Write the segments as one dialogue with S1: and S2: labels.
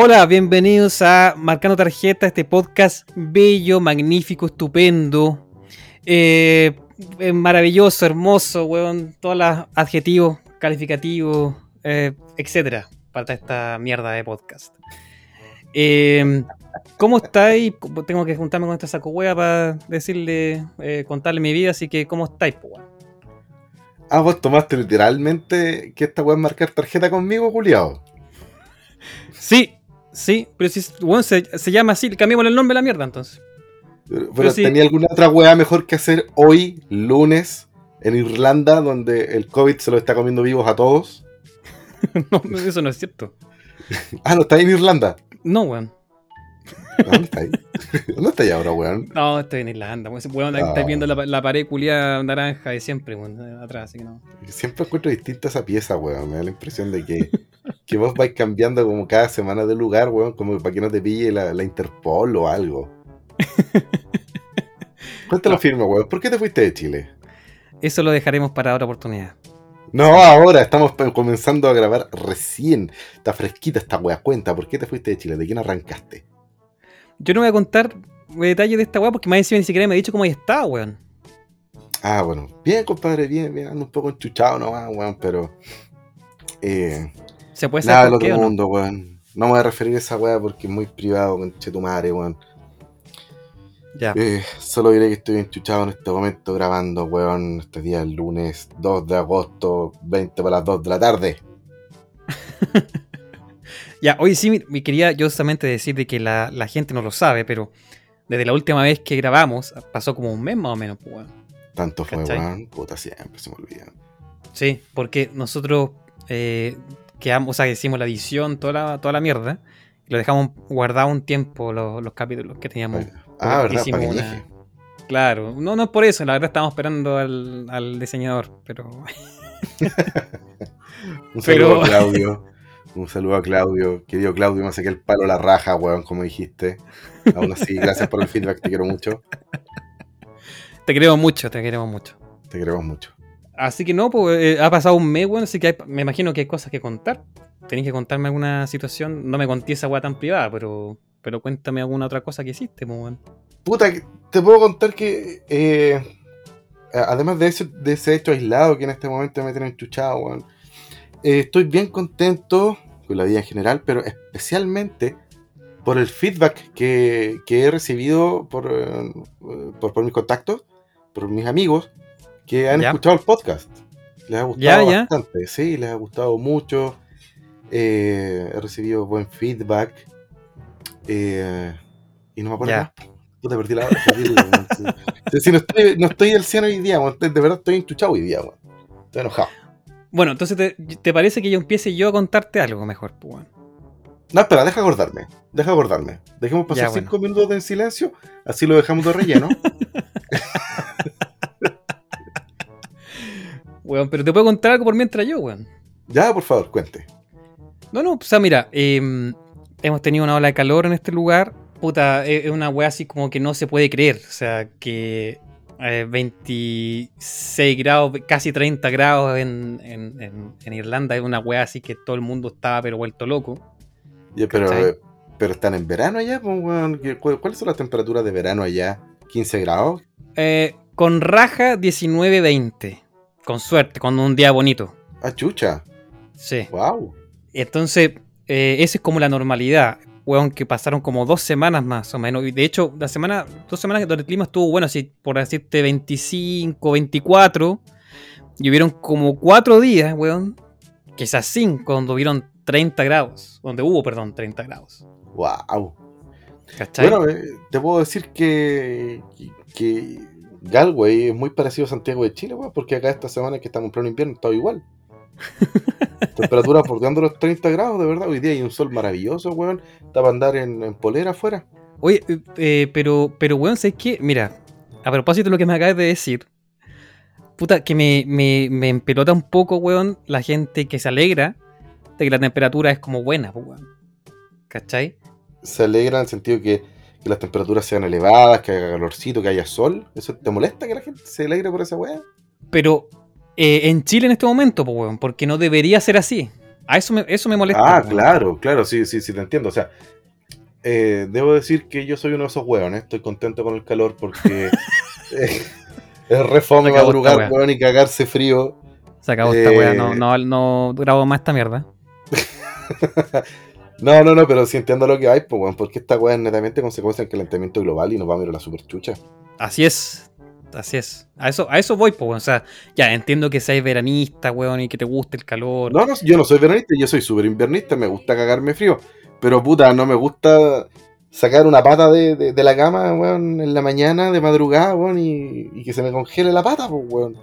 S1: Hola, bienvenidos a Marcando Tarjeta, este podcast bello, magnífico, estupendo, eh, eh, maravilloso, hermoso, weón, todos los adjetivos, calificativos, eh, etcétera, para esta mierda de podcast. Eh, ¿Cómo estáis? Tengo que juntarme con esta saco wea para decirle, eh, contarle mi vida, así que ¿cómo estáis, po, weón?
S2: Ah, vos tomaste literalmente que esta weá es marcar tarjeta conmigo, culiao.
S1: Sí, sí, pero si weón, se, se llama así, cambiémosle el nombre a la mierda entonces.
S2: Pero,
S1: Pero sí.
S2: ¿tenía alguna otra weá mejor que hacer hoy, lunes, en Irlanda, donde el COVID se lo está comiendo vivos a todos?
S1: no, eso no es cierto.
S2: Ah, no, está en Irlanda.
S1: No, weón.
S2: ¿Dónde está ahí? ¿Dónde está ahí ahora, weón?
S1: No, estoy en Irlanda, weón. Weón,
S2: Ah.
S1: estáis viendo la, la pared culiada naranja de siempre, weón, atrás, así que no.
S2: Siempre encuentro distinta esa pieza, weón. Me da la impresión de que, que vos vais cambiando como cada semana de lugar, weón, como para que no te pille la, la Interpol o algo. Cuéntalo
S1: No.
S2: firme, weón. ¿Por qué te fuiste de Chile?
S1: Eso lo dejaremos para otra oportunidad.
S2: No, ahora estamos comenzando a grabar recién. Está fresquita esta wea. Cuenta, ¿por qué te fuiste de Chile? ¿De quién arrancaste?
S1: Yo no voy a contar detalles de esta weá porque más encima ni siquiera me ha dicho cómo ahí está, weón.
S2: Ah, bueno. Bien, compadre, bien, bien. Ando un poco enchuchado nomás, weón, pero. Eh,
S1: Se puede
S2: nada
S1: saber
S2: del
S1: por qué
S2: otro
S1: no.
S2: mundo, weón. No me voy a referir a esa wea porque es muy privado, con tu madre, weón.
S1: Ya.
S2: Eh, solo diré que estoy enchuchado en este momento grabando, weón. Este día el lunes 2 de agosto, 20 para las 2 de la tarde.
S1: Ya, hoy sí me- quería yo solamente decir de que la, la gente no lo sabe, pero desde la última vez que grabamos, pasó como un mes más o menos, pues, weón.
S2: Tanto fue, weón. Puta, siempre se me olvida.
S1: Sí, porque nosotros eh, quedamos, o sea, hicimos la edición, toda la, toda la mierda, y lo dejamos guardado un tiempo los, los capítulos que teníamos.
S2: Ah, verdad,
S1: hicimos una-. Claro, no, no es por eso, la verdad estábamos esperando al, al diseñador, pero
S2: Un saludo Claudio. Un saludo a Claudio. Querido Claudio, me saqué el palo a la raja, weón, como dijiste. Aún así, gracias por el feedback, te quiero mucho.
S1: te queremos mucho, te queremos mucho.
S2: Te queremos mucho.
S1: Así que no, pues eh, ha pasado un mes, bueno, así que hay- me imagino que hay cosas que contar. Tenéis que contarme alguna situación, no me conté esa weá tan privada, pero, pero cuéntame alguna otra cosa que hiciste, pues, weón.
S2: Puta, te puedo contar que, eh, además de ese, de ese hecho aislado que en este momento me tiene enchuchado, weón, eh, estoy bien contento con la vida en general, pero especialmente por el feedback que, que he recibido por, eh, por, por mis contactos, por mis amigos que han escuchado el podcast. Les ha gustado bastante, sí, les ha gustado mucho. eh, he recibido buen feedback. eh, y no me acuerdo
S1: Ya.
S2: más. Puta, perdí la sí, no estoy, no estoy al 100 hoy día, de verdad estoy enchuchado hoy día, weón. Estoy enojado.
S1: Bueno, entonces te, te parece que yo empiece yo a contarte algo mejor, pues, weón.
S2: No, espera, deja acordarme. Deja acordarme. Dejemos pasar
S1: Ya, bueno.
S2: 5 minutos de en silencio, así lo dejamos de relleno.
S1: Weón, pero te puedo contar algo por mientras yo, weón.
S2: ya, por favor, cuente.
S1: No, no, o sea, mira, eh, hemos tenido una ola de calor en este lugar. Puta, es es una weá así como que no se puede creer. O sea, que eh, 26 grados, casi 30 grados en, en- en- en Irlanda es una weá así que todo el mundo estaba pero vuelto loco.
S2: Pero,
S1: ¿Cachai?
S2: pero están en verano allá, pues, weón. ¿Qué- cu- ¿Cuáles son las temperaturas de verano allá? ¿15 grados?
S1: Eh, con raja 19-20. Con suerte, con un día bonito.
S2: Ah, chucha.
S1: Sí.
S2: Wow.
S1: Entonces, eh, esa es como la normalidad. Weón, que pasaron como dos semanas más o menos. Y de hecho, la semana, dos semanas donde el clima estuvo bueno, así por decirte 25, 24. Y hubieron como cuatro días, weón. Quizás cinco, donde hubieron 30 grados. Donde hubo, perdón, 30 grados.
S2: Wow.
S1: ¿Cachai?
S2: Bueno, eh, te puedo decir que, que, que Galway es muy parecido a Santiago de Chile, weón, porque acá esta semana que estamos en pleno invierno está igual. Temperatura bordeando los 30 grados, de verdad. Hoy día hay un sol maravilloso, weón. Está para andar en, en polera afuera.
S1: Oye, eh, eh, pero, pero, weón, ¿sabes qué? Mira, a propósito de lo que me acabas de decir, puta, que me, me, me empelota un poco, weón, la gente que se alegra de que la temperatura es como buena, pues, weón. ¿Cachai?
S2: Se alegra en el sentido que, que las temperaturas sean elevadas, que haga calorcito, que haya sol. ¿Eso te molesta que la gente se alegre por esa weá?
S1: Pero eh, en Chile en este momento, pues, weón, porque no debería ser así. A eso me, eso me molesta.
S2: Ah,
S1: weón.
S2: claro, claro, sí, sí, sí, te entiendo. O sea, eh, debo decir que yo soy uno de esos hueones. Estoy contento con el calor porque eh, es re fome
S1: Se acabó esta
S2: madrugar, weón, y cagarse frío.
S1: Se acabó esta
S2: Eh,
S1: weá, no, no, no grabo más esta mierda.
S2: No, no, no, pero sí entiendo lo que hay, pues, weón, porque esta weá es netamente consecuencia del calentamiento global y nos va a mirar la super chucha.
S1: Así es. Así es. A eso, a eso voy, pues. O sea, ya entiendo que seas veranista, weón, y que te guste el calor.
S2: No, no, yo no soy veranista, yo soy súper invernista, me gusta cagarme frío. Pero puta, no me gusta sacar una pata de, de- la cama, weón, en la mañana, de madrugada, weón, y, que se me congele la pata, pues, weón.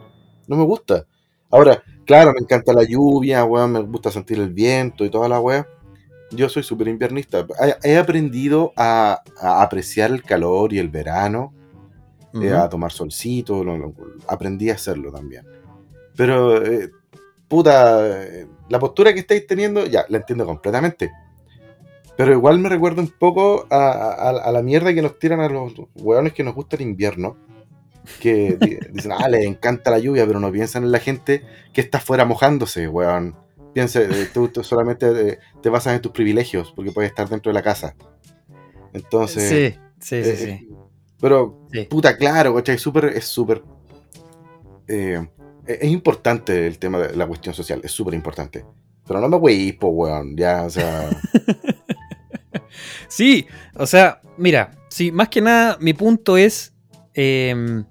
S2: No me gusta. Ahora, claro, me encanta la lluvia, weón, me gusta sentir el viento y toda la weá. Yo soy súper invernista. He, aprendido a apreciar el calor y el verano,
S1: Ujú.
S2: eh, a tomar solcito, lo- lo- aprendí a hacerlo también. Pero, eh, puta, eh, la postura que estáis teniendo, ya, la entiendo completamente. Pero igual me recuerda un poco a, a- a la mierda que nos tiran a los hueones que nos gusta el invierno. Que di- dicen, ah, les encanta la lluvia, pero no piensan en la gente que está afuera mojándose, weón. Piensa, eh, tú, tú solamente te basas en tus privilegios, porque puedes estar dentro de la casa. Entonces,
S1: sí, sí, sí, sí.
S2: Pero
S1: Sí.
S2: Puta, claro, ¿cachai? Súper, es súper. eh, es es importante el tema de la cuestión social, es súper importante. Pero no me weís, po, weón. Ya, o sea.
S1: Sí, o sea, mira, sí, más que nada, mi punto es. eh,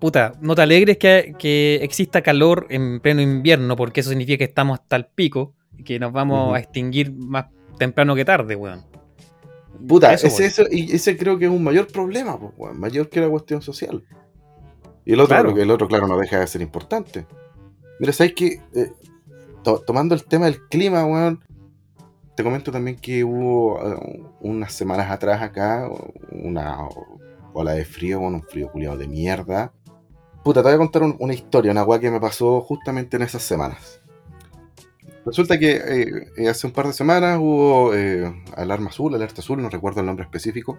S1: puta, no te alegres que, que exista calor en pleno invierno, porque eso significa que estamos hasta el pico y que nos vamos a extinguir más temprano que tarde, weón.
S2: Puta,
S1: eso
S2: ese, eso, y ese creo que es un mayor problema. Mayor que la cuestión social. Y el otro,
S1: Claro.
S2: el otro claro, no deja de ser importante. Mira, ¿sabes qué? Eh, to- tomando el tema del clima, weón. Te comento también que hubo eh, unas semanas atrás acá una ola de frío, bueno, un frío culiado de mierda. Puta, te voy a contar un- una historia, una weá que me pasó justamente en esas semanas. Resulta que eh, eh, hace un par de semanas hubo eh, alarma azul, alerta azul, no recuerdo el nombre específico,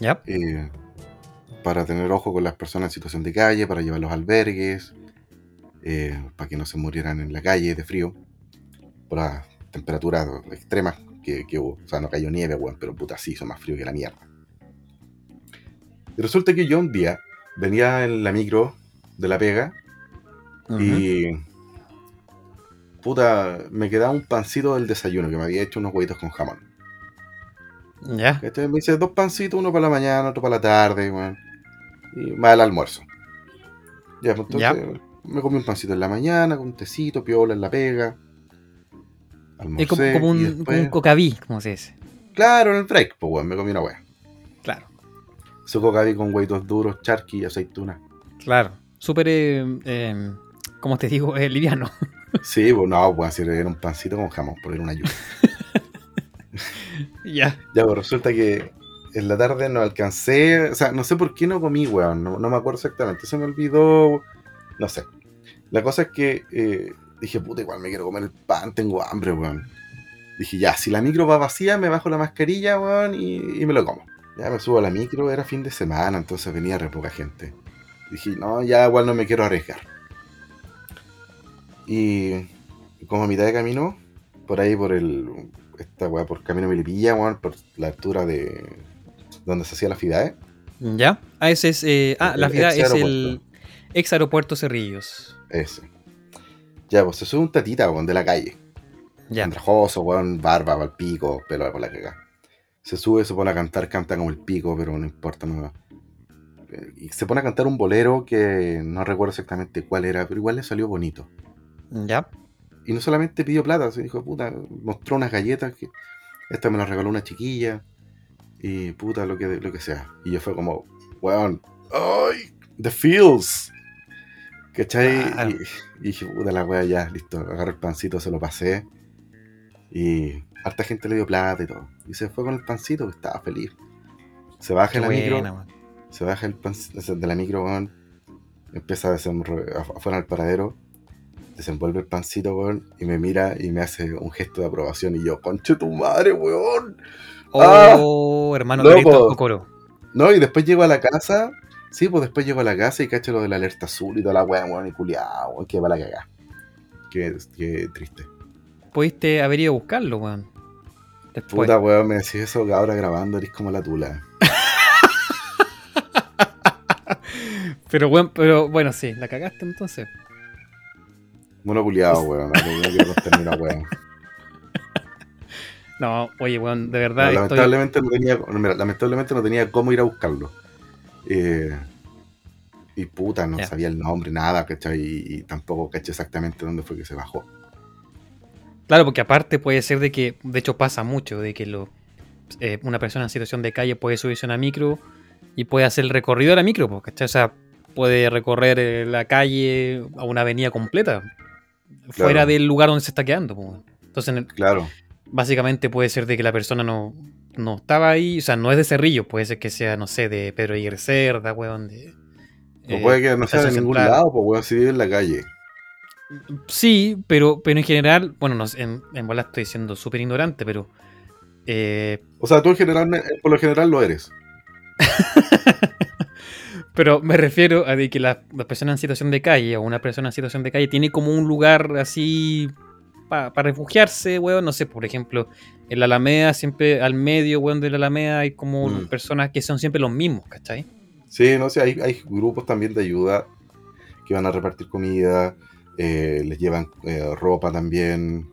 S1: ¿Ya?
S2: eh, para tener ojo con las personas en situación de calle, para llevarlos a albergues, para que no se murieran en la calle de frío, por las temperaturas extremas que, que hubo. O sea, no cayó nieve, weón, pero puta, sí, hizo más frío que la mierda. Y resulta que yo un día venía en la micro de la pega y. Puta, me quedaba un pancito del desayuno que me había hecho unos huevitos con jamón.
S1: ¿Ya?
S2: ¿Cachai? Me dice dos pancitos, uno para la mañana, otro para la tarde, weón. Y más el almuerzo. Ya, pues entonces me comí un pancito en la mañana, con un tecito, piola en la pega. Almorcé,
S1: Es como, como
S2: y
S1: un,
S2: después-
S1: como un cocaví, como se dice.
S2: Claro, en el break, pues weón, me comí una weá.
S1: Claro,
S2: Su cocaví con huevitos duros, charqui y aceituna.
S1: claro. Súper, eh, eh, como te digo, eh, liviano.
S2: Sí, pues no, pues así era un pancito con jamón, por era una lluvia.
S1: ya.
S2: Ya, pues resulta que en la tarde no alcancé, o sea, no sé por qué no comí, weón, no, no me acuerdo exactamente, se me olvidó, no sé. La cosa es que eh, dije, puta, igual me quiero comer el pan, tengo hambre, weón. Dije, ya, si la micro va vacía, me bajo la mascarilla, weón, y, y me lo como. Ya me subo a la micro, era fin de semana, entonces venía re poca gente. Dije, no, ya igual no me quiero arriesgar. Y como a mitad de camino, por ahí por el, esta weá, por Camino Melipilla, weón, por la altura de donde se hacía la FIDAE.
S1: ¿Ya? Ah, ese es. eh, ah,
S2: El
S1: la ciudad
S2: ex
S1: es el ex aeropuerto Cerrillos.
S2: Ese. Ya, pues se sube un tatita, weón, de la calle.
S1: Ya.
S2: Andrajoso, weón, barba para el pico, pelo por la caga. Se sube, se pone a cantar, canta como el pico, pero no importa, no. Eh, Y se pone a cantar un bolero que no recuerdo exactamente cuál era, pero igual le salió bonito.
S1: Ya.
S2: Y no solamente pidió plata, se dijo, puta, mostró unas galletas que esta me las regaló una chiquilla. Y puta, lo que, lo que sea. Y yo fue como, weón, ¡ay! The feels. ¿Cachai?
S1: Claro.
S2: Y, y dije, puta la wea, ya, listo. Agarré el pancito, se lo pasé. Y harta gente le dio plata y todo. Y se fue con el pancito, que estaba feliz. Se baja
S1: Qué
S2: la micro, se baja el pan de la micro, weón. Empieza a desenro- afu- afuera del paradero. Desenvuelve el pancito, weón. Y me mira y me hace un gesto de aprobación. Y yo, conche tu madre, weón. Ah,
S1: Oh, hermano,
S2: loco.
S1: Cocoro.
S2: No, y después llego a la casa. Sí, pues después llego a la casa y cacho lo de la alerta azul y toda la weá, weón. Y culiao, weón. Que va la cagá. Qué, qué triste.
S1: pudiste haber ido a buscarlo, weón. Después.
S2: Puta, weón, me decís eso ahora grabando eres como la tula.
S1: Pero, weón, pero bueno, sí, la cagaste entonces.
S2: Mono culiado, weón. No,
S1: oye, weón, de verdad.
S2: No,
S1: estoy-
S2: lamentablemente, no tenía, mira, lamentablemente no tenía cómo ir a buscarlo. Eh, y puta, no sabía el nombre, nada, ¿cachai? Y, y tampoco caché exactamente dónde fue que se bajó.
S1: Claro, porque aparte puede ser de que, de hecho pasa mucho, de que lo, eh, una persona en situación de calle puede subirse a una micro y puede hacer el recorrido de la micro, pues, ¿cachai? O sea, puede recorrer eh, la calle a una avenida completa, fuera del lugar donde se está quedando. Entonces, en el-
S2: Claro,
S1: básicamente puede ser de que la persona no, no estaba ahí, o sea, no es de Cerrillo, puede ser que sea, no sé, de Pedro Aguirre Cerda, weón, de...
S2: o
S1: eh,
S2: puede que no sea de ningún
S1: Central.
S2: lado, pues weón, si vive en la calle.
S1: Sí, pero, pero en general, bueno, no, en, en bola estoy siendo súper ignorante, pero... eh,
S2: O sea, tú en general, eh, por lo general lo eres.
S1: Pero me refiero a de que la, la persona en situación de calle o una persona en situación de calle tiene como un lugar así para refugiarse, weón. No sé, por ejemplo, en la Alameda, siempre al medio, weón, de la Alameda hay como
S2: Mm.
S1: personas que son siempre los mismos, ¿cachai?
S2: Sí, no sé, hay, hay grupos también de ayuda que van a repartir comida, eh, les llevan eh, ropa también,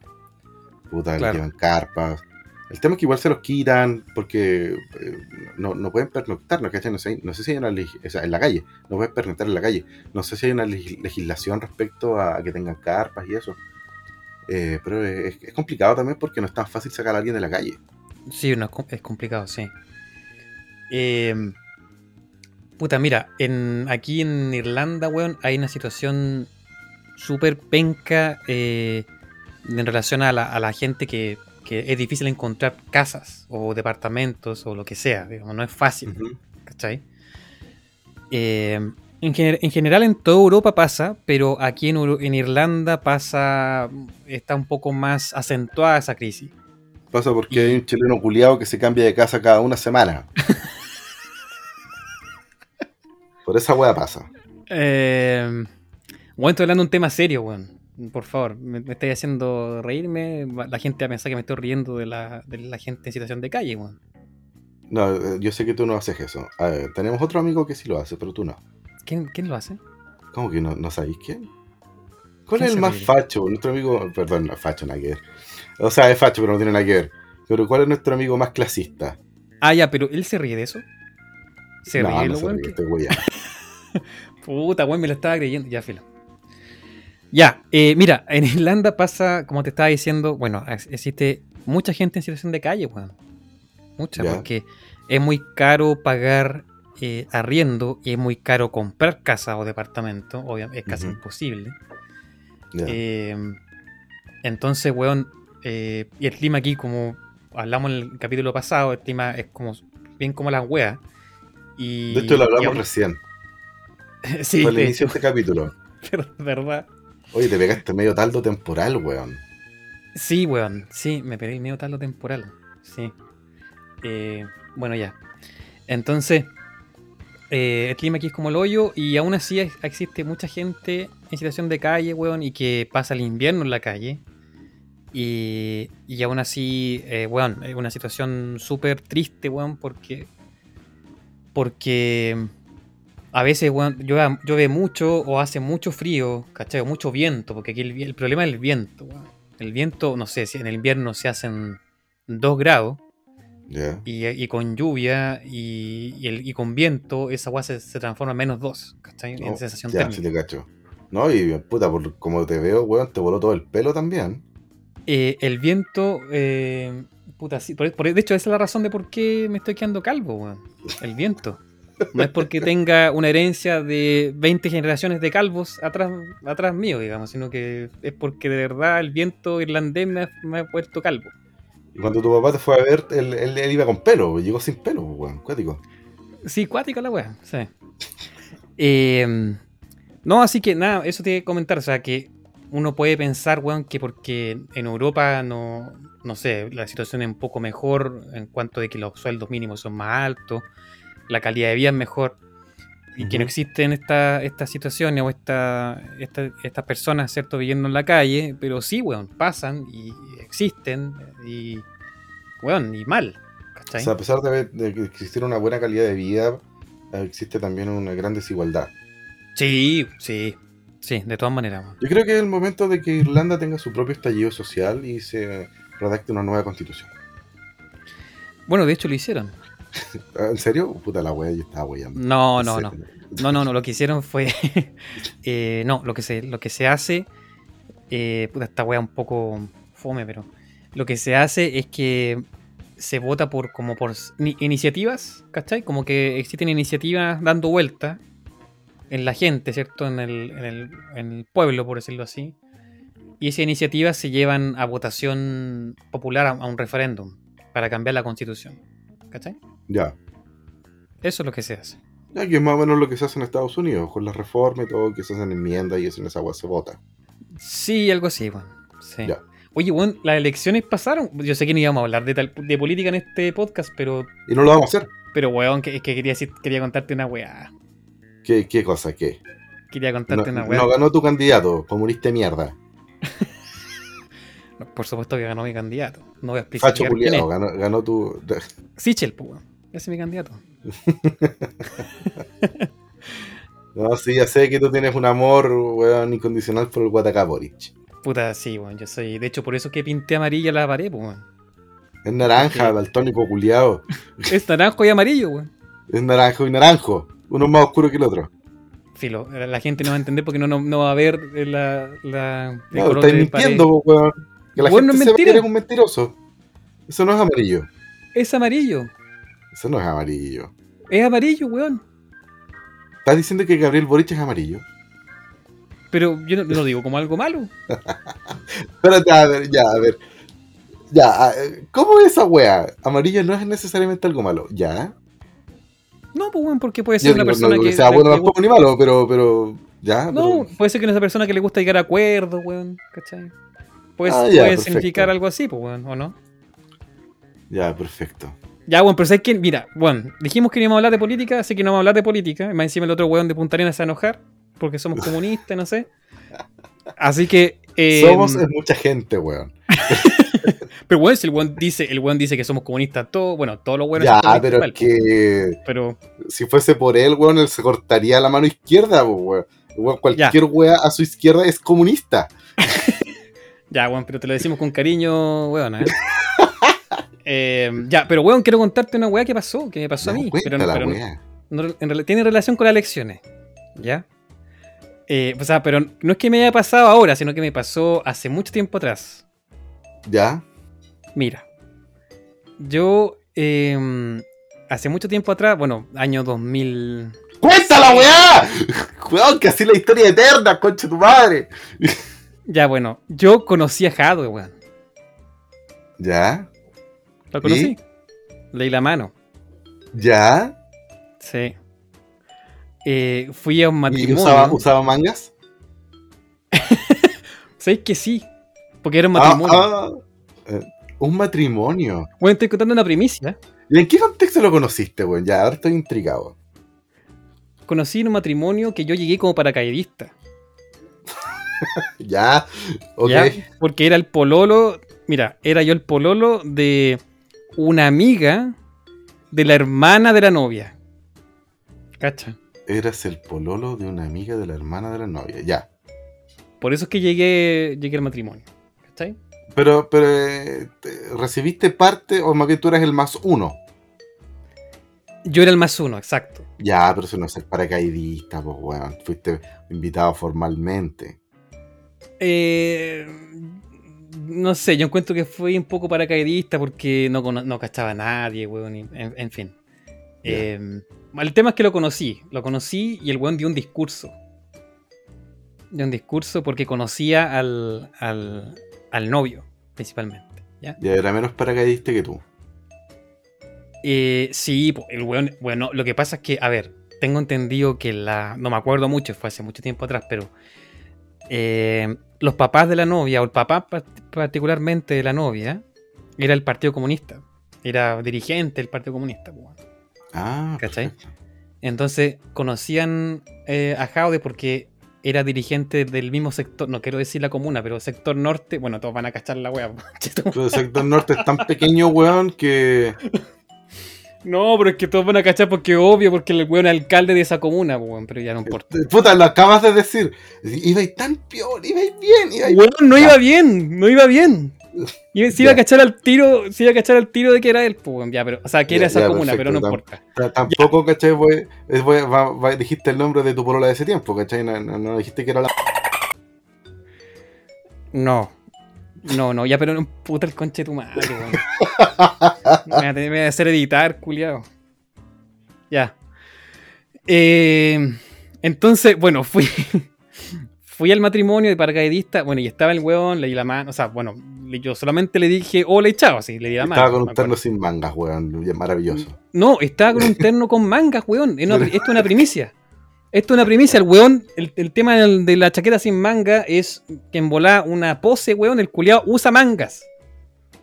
S2: puta, les llevan carpas. El tema es que igual se los quitan porque eh, no, no pueden pernoctar, ¿no? ¿cachai? No sé, no sé si hay una o sea, en la calle, no pueden pernoctar en la calle. No sé si hay una leg- legislación respecto a, que tengan carpas y eso. Eh, pero es, complicado también porque no es tan fácil sacar a alguien de la calle.
S1: Sí, es com- es complicado, sí. Eh, puta, mira, en, aquí en Irlanda, weón, hay una situación súper penca eh, en relación a la, a la gente que, que es difícil encontrar casas o departamentos o lo que sea, digamos, no es fácil. ¿cachai? Eh, en, gener- en general en toda Europa pasa, pero aquí en, Irlanda pasa, está un poco más acentuada esa crisis.
S2: Pasa porque
S1: Y-
S2: hay un chileno culiado que se cambia de casa cada una semana. Por esa wea pasa.
S1: Eh, bueno, estoy hablando de un tema serio, weón. Por favor, me, me estáis haciendo reírme. La gente va a pensar que me estoy riendo de la, de la gente en situación de calle, weón.
S2: No, eh, yo sé que tú no haces eso. A ver, tenemos otro amigo que sí lo hace, pero tú no.
S1: ¿Quién, quién lo hace?
S2: ¿Cómo que no, no sabéis quién? ¿Cuál
S1: ¿Quién
S2: es el más
S1: ríe?
S2: facho? Nuestro amigo, perdón, no facho, nada que ver. O sea, es facho, pero no tiene nada que ver. Pero ¿cuál es nuestro amigo más clasista?
S1: Ah, ya, pero él se ríe de eso. Se
S2: no,
S1: ríe,
S2: no
S1: lo
S2: se
S1: weón.
S2: ríe,
S1: que-
S2: este.
S1: Puta, weón, me lo estaba creyendo. Ya, filo. Ya, eh, mira, en Irlanda pasa, como te estaba diciendo, bueno, ex- existe mucha gente en situación de calle, weón. Mucha,
S2: Ya.
S1: porque es muy caro pagar eh, arriendo y es muy caro comprar casa o departamento, obviamente es casi imposible. Eh, entonces, weón, eh, y el clima aquí, como hablamos en el capítulo pasado, el clima es como bien como las weas. Y,
S2: de hecho, lo
S1: y
S2: hablamos
S1: aún-
S2: recién.
S1: sí,
S2: Fue el
S1: de
S2: inicio de este capítulo.
S1: pero verdad.
S2: Oye, te pegaste medio taldo temporal, weón.
S1: Sí, weón, sí, me pedí medio tal lo temporal. Sí. Eh, bueno, ya. Entonces, eh, el clima aquí es como el hoyo y aún así ex- existe mucha gente en situación de calle, weón, y que pasa el invierno en la calle. Y, y aún así, eh, weón, es una situación súper triste, weón, porque. Porque a veces, weón, llueve, llueve mucho o hace mucho frío, ¿cachai? O mucho viento, porque aquí el, problema es el viento, weón. El viento, no sé, si en el invierno se hacen 2 grados y, y con lluvia y, y el- y con viento, esa weá se, se transforma en menos 2, ¿cachai? En sensación
S2: ya, sí te cacho. No, y puta, por como te veo, weón, te voló todo el pelo también.
S1: Eh, el viento, eh, puta, sí, por- por- de hecho, esa es la razón de por qué me estoy quedando calvo, weón. El viento. No es porque tenga una herencia de 20 generaciones de calvos atrás, atrás mío, digamos, sino que es porque de verdad el viento irlandés me ha, me ha puesto calvo.
S2: Y cuando tu papá te fue a ver, él, él- él iba con pelo, llegó sin pelo, weón, cuático.
S1: Sí, cuática la wea, sí. Eh, no, así que nada, eso te iba a comentar, o sea, que uno puede pensar, weón, que porque en Europa no, no sé, la situación es un poco mejor en cuanto de que los sueldos mínimos son más altos, la calidad de vida es mejor. y que no existen esta- estas situaciones o esta, esta- estas personas, ¿cierto? Viviendo en la calle, pero sí, weón, pasan y existen y, weón, y mal,
S2: O
S1: ¿cachai?
S2: sea, a pesar de, de que existiera una buena calidad de vida, existe también una gran desigualdad.
S1: sí, sí, sí, de todas maneras.
S2: Yo creo que es el momento de que Irlanda tenga su propio estallido social y se redacte una nueva constitución.
S1: Bueno, de hecho lo hicieron.
S2: ¿En serio? Puta la wea, yo estaba weyando.
S1: No, no, no. No, no, no, lo que hicieron fue. eh, no, lo que se, lo que se hace. Eh, puta, esta wea un poco fome, pero. Lo que se hace es que se vota por como por ni- iniciativas, ¿cachai? Como que existen iniciativas dando vuelta en la gente, ¿cierto? En el, en el, en el pueblo, por decirlo así. Y esas iniciativas se llevan a votación popular, a, a un referéndum, para cambiar la constitución. ¿Cachai?
S2: Ya.
S1: Eso es lo que se hace.
S2: Ya que es más o menos lo que se hace en Estados Unidos, con las reformas y todo, que se hacen enmiendas y eso en esa wea se vota.
S1: Sí, algo así, bueno. Sí.
S2: Ya.
S1: Oye, bueno, las elecciones pasaron. Yo sé que no íbamos a hablar de, tal- de política en este podcast, pero,
S2: Y no lo vamos a hacer.
S1: pero weón, que, es que quería, decir- quería contarte una weá.
S2: ¿Qué, qué cosa? ¿Qué?
S1: Quería
S2: No,
S1: contarte una weá.
S2: no ganó tu candidato, comunista mierda.
S1: Por supuesto que ganó mi candidato. No voy a explicar
S2: Facho culiado, ganó, ganó tu.
S1: Sichel, pues, weón. Ese es mi candidato.
S2: No, sí, ya sé que tú tienes un amor, weón, incondicional por el Guatacá Boric.
S1: Puta, sí, weón. Yo soy. De hecho, por eso que pinté amarilla la pared, pues, weón.
S2: Es naranja, daltónico culiado.
S1: Es naranjo y amarillo, weón.
S2: Es naranjo y naranjo. Uno es más oscuro que el otro.
S1: Filo, la gente no va a entender porque no, no, no va a ver la. la el
S2: No, estáis mintiendo, po, weón. Que la
S1: Weón, no
S2: gente
S1: es
S2: sepa que
S1: mentira.
S2: eres un mentiroso. Eso no es amarillo.
S1: Es amarillo.
S2: Eso no es amarillo.
S1: Es amarillo, weón.
S2: ¿Estás diciendo que Gabriel Boric es amarillo?
S1: Pero yo no, no lo digo como algo malo.
S2: Espérate, a ver, ya, a ver. Ya, ¿cómo es esa wea? Amarillo no es necesariamente algo malo. Ya.
S1: No, pues bueno, porque puede
S2: Yo
S1: ser una
S2: digo, no
S1: persona
S2: digo
S1: que.
S2: sea bueno tampoco ni malo, pero, pero. Ya.
S1: No,
S2: pero-
S1: puede ser que no sea persona que le gusta llegar a acuerdos, weón. ¿Cachai? Puede,
S2: Ah, ya,
S1: puede
S2: perfecto.
S1: significar algo así, pues, weón, ¿o no?
S2: Ya, perfecto.
S1: Ya, bueno, pero ¿sabes qué? Mira, bueno, dijimos que no íbamos a hablar de política, así que no vamos a hablar de política. Más encima el otro weón de Punta Arenas se va a enojar, porque somos comunistas, no sé. Así que. eh,
S2: Somos es mucha gente, weón.
S1: Pero bueno, si el weón dice, el weón dice que somos comunistas todos, bueno, todos los weones
S2: ya,
S1: son
S2: pero es que.
S1: pero
S2: Si fuese por él, weón, él se cortaría la mano izquierda, weón. Weón, Cualquier wea a su izquierda es comunista.
S1: Ya, weón, pero te lo decimos con cariño, weón, ¿eh? Eh, ya, pero weón, quiero contarte una weá que pasó, que me pasó a
S2: No,
S1: mí. Pero,
S2: cuéntala,
S1: pero no- no- en tiene relación con las elecciones, ¿ya? Eh, o sea, pero no es que me haya pasado ahora, sino que me pasó hace mucho tiempo atrás.
S2: ¿Ya?
S1: Mira, yo eh, hace mucho tiempo atrás, bueno, año 2000...
S2: ¡Cuéntala, weá! Weón, que así la historia eterna, concha tu madre.
S1: Ya, bueno, yo conocí a Jadwe, weón.
S2: ¿Ya?
S1: ¿Lo conocí? Leí la mano.
S2: ¿Ya?
S1: Sí. Eh, fui a un
S2: ¿Y
S1: matrimonio.
S2: usaba, usaba mangas?
S1: ¿Sabéis que sí? Porque era un
S2: Ah,
S1: matrimonio.
S2: ah, eh, un matrimonio.
S1: Bueno, estoy contando una primicia.
S2: ¿Y en qué contexto lo conociste, weón? Ya, ahora estoy intrigado.
S1: Conocí en un matrimonio que yo llegué como paracaidista.
S2: Ya, ok.
S1: ¿ya? Porque era el pololo. Mira, era yo el pololo de una amiga de la hermana de la novia. ¿Cacha?
S2: Eras el pololo de una amiga de la hermana de la novia, ya.
S1: Por eso es que llegué, llegué al matrimonio. ¿Cachai?
S2: Pero, pero eh, te- ¿recibiste parte o más bien tú eras el más uno?
S1: Yo era el más uno, exacto.
S2: Ya, pero eso no es ser paracaidista, pues, weón. Fuiste invitado formalmente.
S1: Eh, no sé, yo encuentro que fui un poco paracaidista porque no, cono- no cachaba a nadie, weón. y- En, en fin. Eh, el tema es que lo conocí. Lo conocí y el weón dio un discurso. Dio un discurso porque conocía al, al, al novio, principalmente. ¿ya?
S2: Ya era menos paracaidista que tú.
S1: Eh, sí, el weón, bueno, lo que pasa es que, a ver, tengo entendido que la, no me acuerdo mucho, fue hace mucho tiempo atrás, pero eh, los papás de la novia, o el papá pa- particularmente de la novia, era el Partido Comunista, era dirigente del Partido Comunista, weón.
S2: Ah,
S1: ¿Cachai?
S2: perfecto.
S1: Entonces conocían eh, a Jaude porque era dirigente del mismo sector, no quiero decir la comuna, pero sector norte, bueno, todos van a cachar la wea.
S2: El sector norte es tan pequeño, weón, que.
S1: No, pero es que todos van a cachar porque obvio, porque el weón es alcalde de esa comuna, weón, pero ya no importa.
S2: Puta, lo acabas de decir. Ibais tan peor, ibais bien, ibais
S1: Weón, no iba bien, no iba bien. Y se iba a cachar al tiro, se iba a cachar al tiro de que era él, pues, ya, pero, o sea, que era
S2: Ya,
S1: esa
S2: ya,
S1: comuna,
S2: perfecto,
S1: pero no importa.
S2: Ta- Tampoco, ¿cachai? Voy- es- voy- va- va- dijiste el nombre de tu polola de ese tiempo, ¿cachai? No, no- no dijiste que era la.
S1: No. No, no, ya, pero no puta el conche de tu madre, weón. Me voy a tener que hacer editar, culiado. Ya. Eh, entonces, bueno, fui. Fui al matrimonio de paracaidista, bueno, y estaba el weón, le di la mano, o sea, bueno, yo solamente le dije hola y chao, así, le di la mano.
S2: Estaba con un terno sin mangas, weón. Maravilloso.
S1: No, estaba con un terno con mangas, weón. Esto es una primicia. Esto es una primicia. El weón, el, el tema del- de la chaqueta sin manga es que en volá una pose, weón. El culiao usa mangas.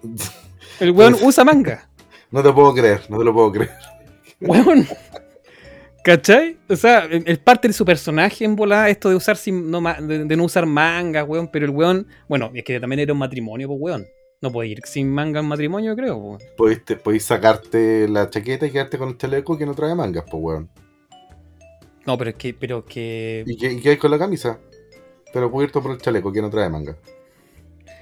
S1: El weón usa manga.
S2: No te puedo creer, no te lo puedo creer.
S1: Weón. ¿Cachai? O sea, es parte de su personaje en volá esto de usar sin, no, de, de no usar mangas, weón. Pero el weón, bueno, es que también era un matrimonio, pues weón. No puede ir sin manga en matrimonio, creo, pues.
S2: Podéis, podéis sacarte la chaqueta y quedarte con el chaleco que no trae mangas, pues, weón.
S1: No, pero es que, pero que.
S2: ¿Y qué, y qué hay con la camisa? Pero cubierto por el chaleco que no trae mangas.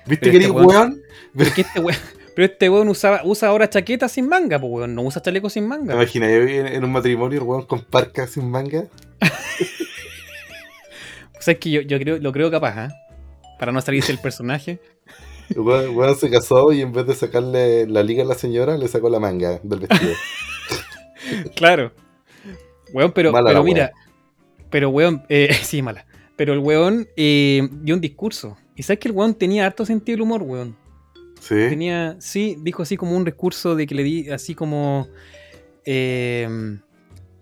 S2: ¿Viste
S1: Pero
S2: que
S1: este
S2: eres
S1: weón-
S2: weón?
S1: Pero que este weón, pero este weón usaba, usa ahora chaqueta sin manga, pues weón, no usa chaleco sin
S2: ¿Te
S1: manga.
S2: imaginas en, en un matrimonio el weón con parca sin manga?
S1: O sea, es que yo, yo creo, lo creo capaz, ¿ah? Para no salirse el personaje.
S2: El weón, el weón se casó y en vez de sacarle la liga a la señora, le sacó la manga del vestido.
S1: Claro. Weón, pero,
S2: Mala
S1: pero mira, pero weón, eh, sí, mala. Pero el weón eh, dio un discurso. Y sabes que el weón tenía harto sentido del humor, weón.
S2: ¿Sí?
S1: Tenía, sí, dijo así como un recurso de que le di, así como, eh,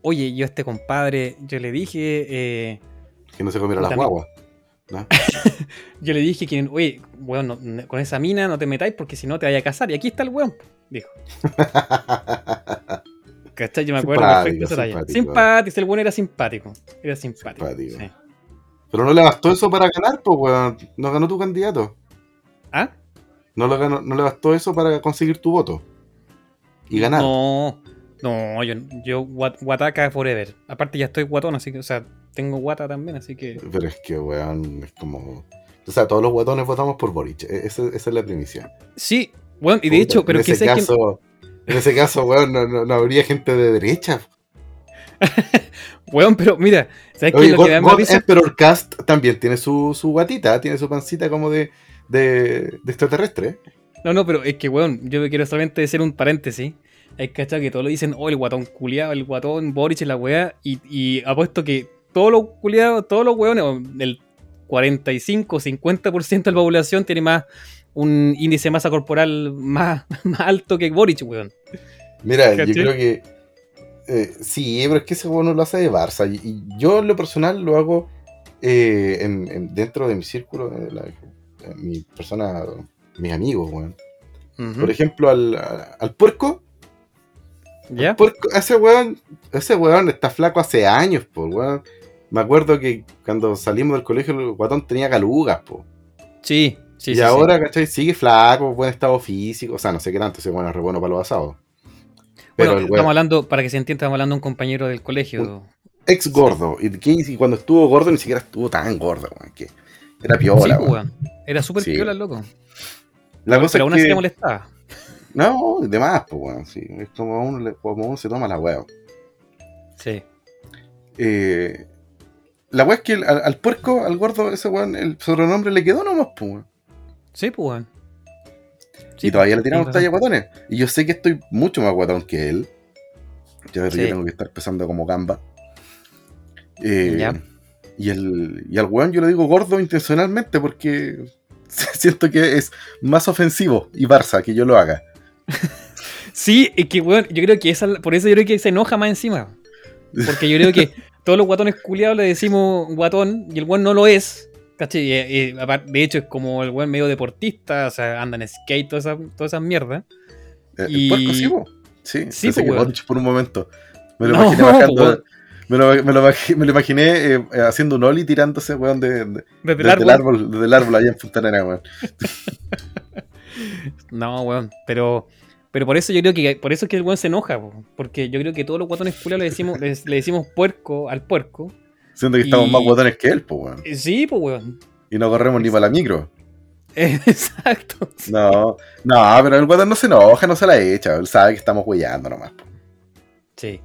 S1: oye, yo a este compadre, yo le dije, eh,
S2: Que no se comiera las guaguas. ¿no?
S1: Yo le dije que, oye, weón, no- no- con esa mina no te metáis porque si no te vaya a casar. Y aquí está el weón, dijo. ¿Cachai? Yo me acuerdo perfecto
S2: simpático.
S1: Simpático, el weón era simpático. Era simpático.
S2: Simpático.
S1: sí.
S2: Pero no le bastó eso para ganar, pues, weón. No ganó tu candidato.
S1: ¿Ah?
S2: No le, ganó- no le bastó eso para conseguir tu voto. Y ganar.
S1: No, no, yo, yo guat- guataca forever. Aparte ya estoy guatón, así que, o sea, tengo guata también, así que.
S2: Pero es que, weón, es como. O sea, todos los guatones votamos por Boric. E- esa, esa es la primicia.
S1: Sí, weón, y de hecho, pero
S2: en
S1: que
S2: ese
S1: que.
S2: En ese caso, weón, no, no- no habría gente de derecha.
S1: Weón, pero mira, ¿sabes qué
S2: Oye,
S1: que
S2: God, God? Emperor Cast también tiene su, su guatita, tiene su pancita como de, de, de extraterrestre.
S1: No, no, pero es que, weón, yo quiero solamente decir un paréntesis. Hay que que todos lo dicen, oh, el guatón culiado, el guatón Boric y la weá. Y, y apuesto que todos los culiados, todos los weones, el 45, 50% de la población tiene más un índice de masa corporal más, más alto que Boric, weón.
S2: Mira, yo creo que. eh, sí, pero es que ese weón no lo hace de Barça. Y, y yo, en lo personal, lo hago eh, en- en- dentro de mi círculo, de la- de mi persona, mis amigos, weón. Por ejemplo, al, a- al puerco.
S1: ¿Ya?
S2: Puerco, ese weón, ese weón está flaco hace años, po, weón. Me acuerdo que cuando salimos del colegio el guatón tenía calugas, po.
S1: Sí, sí,
S2: y
S1: sí,
S2: ahora, ¿cachai? Sigue flaco, buen estado físico. O sea, no sé qué tanto, ese weón es re bueno para los asados. Pero
S1: Bueno, estamos hablando, para que se entienda, estamos hablando de un compañero del colegio.
S2: ex gordo. Y, y cuando estuvo gordo ni siquiera estuvo tan gordo, weón. Que era piola,
S1: Sí,
S2: weón.
S1: pues. Era súper
S2: Sí.
S1: piola loco.
S2: La cosa
S1: pero aún
S2: es
S1: así
S2: que...
S1: le molestaba.
S2: No, de más, pues, weón. Sí. Es como uno, le- como uno se toma la weón.
S1: Sí.
S2: Eh, la weá es que el- al, al puerco, al gordo, ese weón, el sobrenombre le quedó nomás, pues, weón.
S1: Sí, pues, weón. Sí,
S2: y todavía le tiramos talla guatones. Y yo sé que estoy mucho más guatón que él. Yo, yo
S1: Sí.
S2: tengo que estar pesando como gamba. Eh,
S1: Ya.
S2: y, el, y al weón yo le digo gordo intencionalmente porque siento que es más ofensivo y Barça que yo lo haga.
S1: Sí, es que, weón, yo creo que esa, por eso yo creo que se enoja más encima. Porque yo creo que todos los guatones culiados le decimos guatón y el weón no lo es. ¿Cachai? Y, y, aparte, de hecho, es como el weón medio deportista, o sea, anda en skate, toda esa, toda esa mierda.
S2: Eh,
S1: Y-
S2: ¿El puerco sí, po? Sí,
S1: Sí,
S2: pensé
S1: po,
S2: que por un momento. Me lo
S1: No,
S2: imaginé bajando,
S1: po.
S2: Me lo, me lo imagi- me lo imaginé eh, haciendo un ollie tirándose, weón, de, de-
S1: Desde el árbol.
S2: árbol, desde el árbol allá en Fontanera, weón.
S1: No, weón. Pero, pero por eso yo creo que por eso es que el weón se enoja, po, porque yo creo que todos los guatones culiados le decimos, le, le decimos puerco al puerco.
S2: Siendo que estamos
S1: Y-
S2: más guatones que él, pues, weón.
S1: Eh, Sí, pues weón.
S2: Y no corremos ni para la micro.
S1: Exacto.
S2: No, no, pero el guatón no se enoja, no se la echa. Él sabe que estamos huellando nomás. po.
S1: Sí.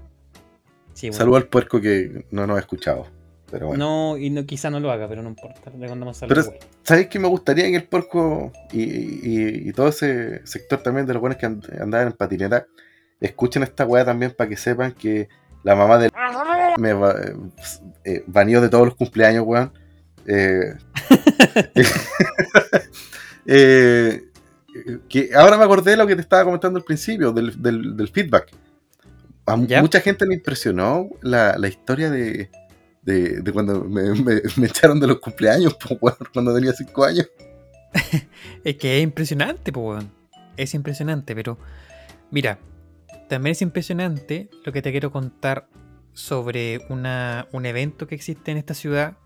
S1: Sí.
S2: Saludo al puerco que no nos ha escuchado. Pero bueno.
S1: No, y no, quizá no lo haga, pero no importa. Le mandamos
S2: Pero
S1: saludos.
S2: es- ¿Sabes qué me gustaría que el puerco y, y- y todo ese sector también de los buenos que and- andaban en patineta escuchen esta weá también para que sepan que la mamá de me eh, baneó de todos los cumpleaños, weón. Eh, eh, que ahora me acordé de lo que te estaba comentando al principio, del, del- del feedback. A mucha gente le impresionó la, la historia de, de, de cuando me, me- me echaron de los cumpleaños, pues, weón, cuando tenía 5 años.
S1: Es que es impresionante, pues, weón. Es impresionante, pero mira, también es impresionante lo que te quiero contar sobre una, un evento que existe en esta ciudad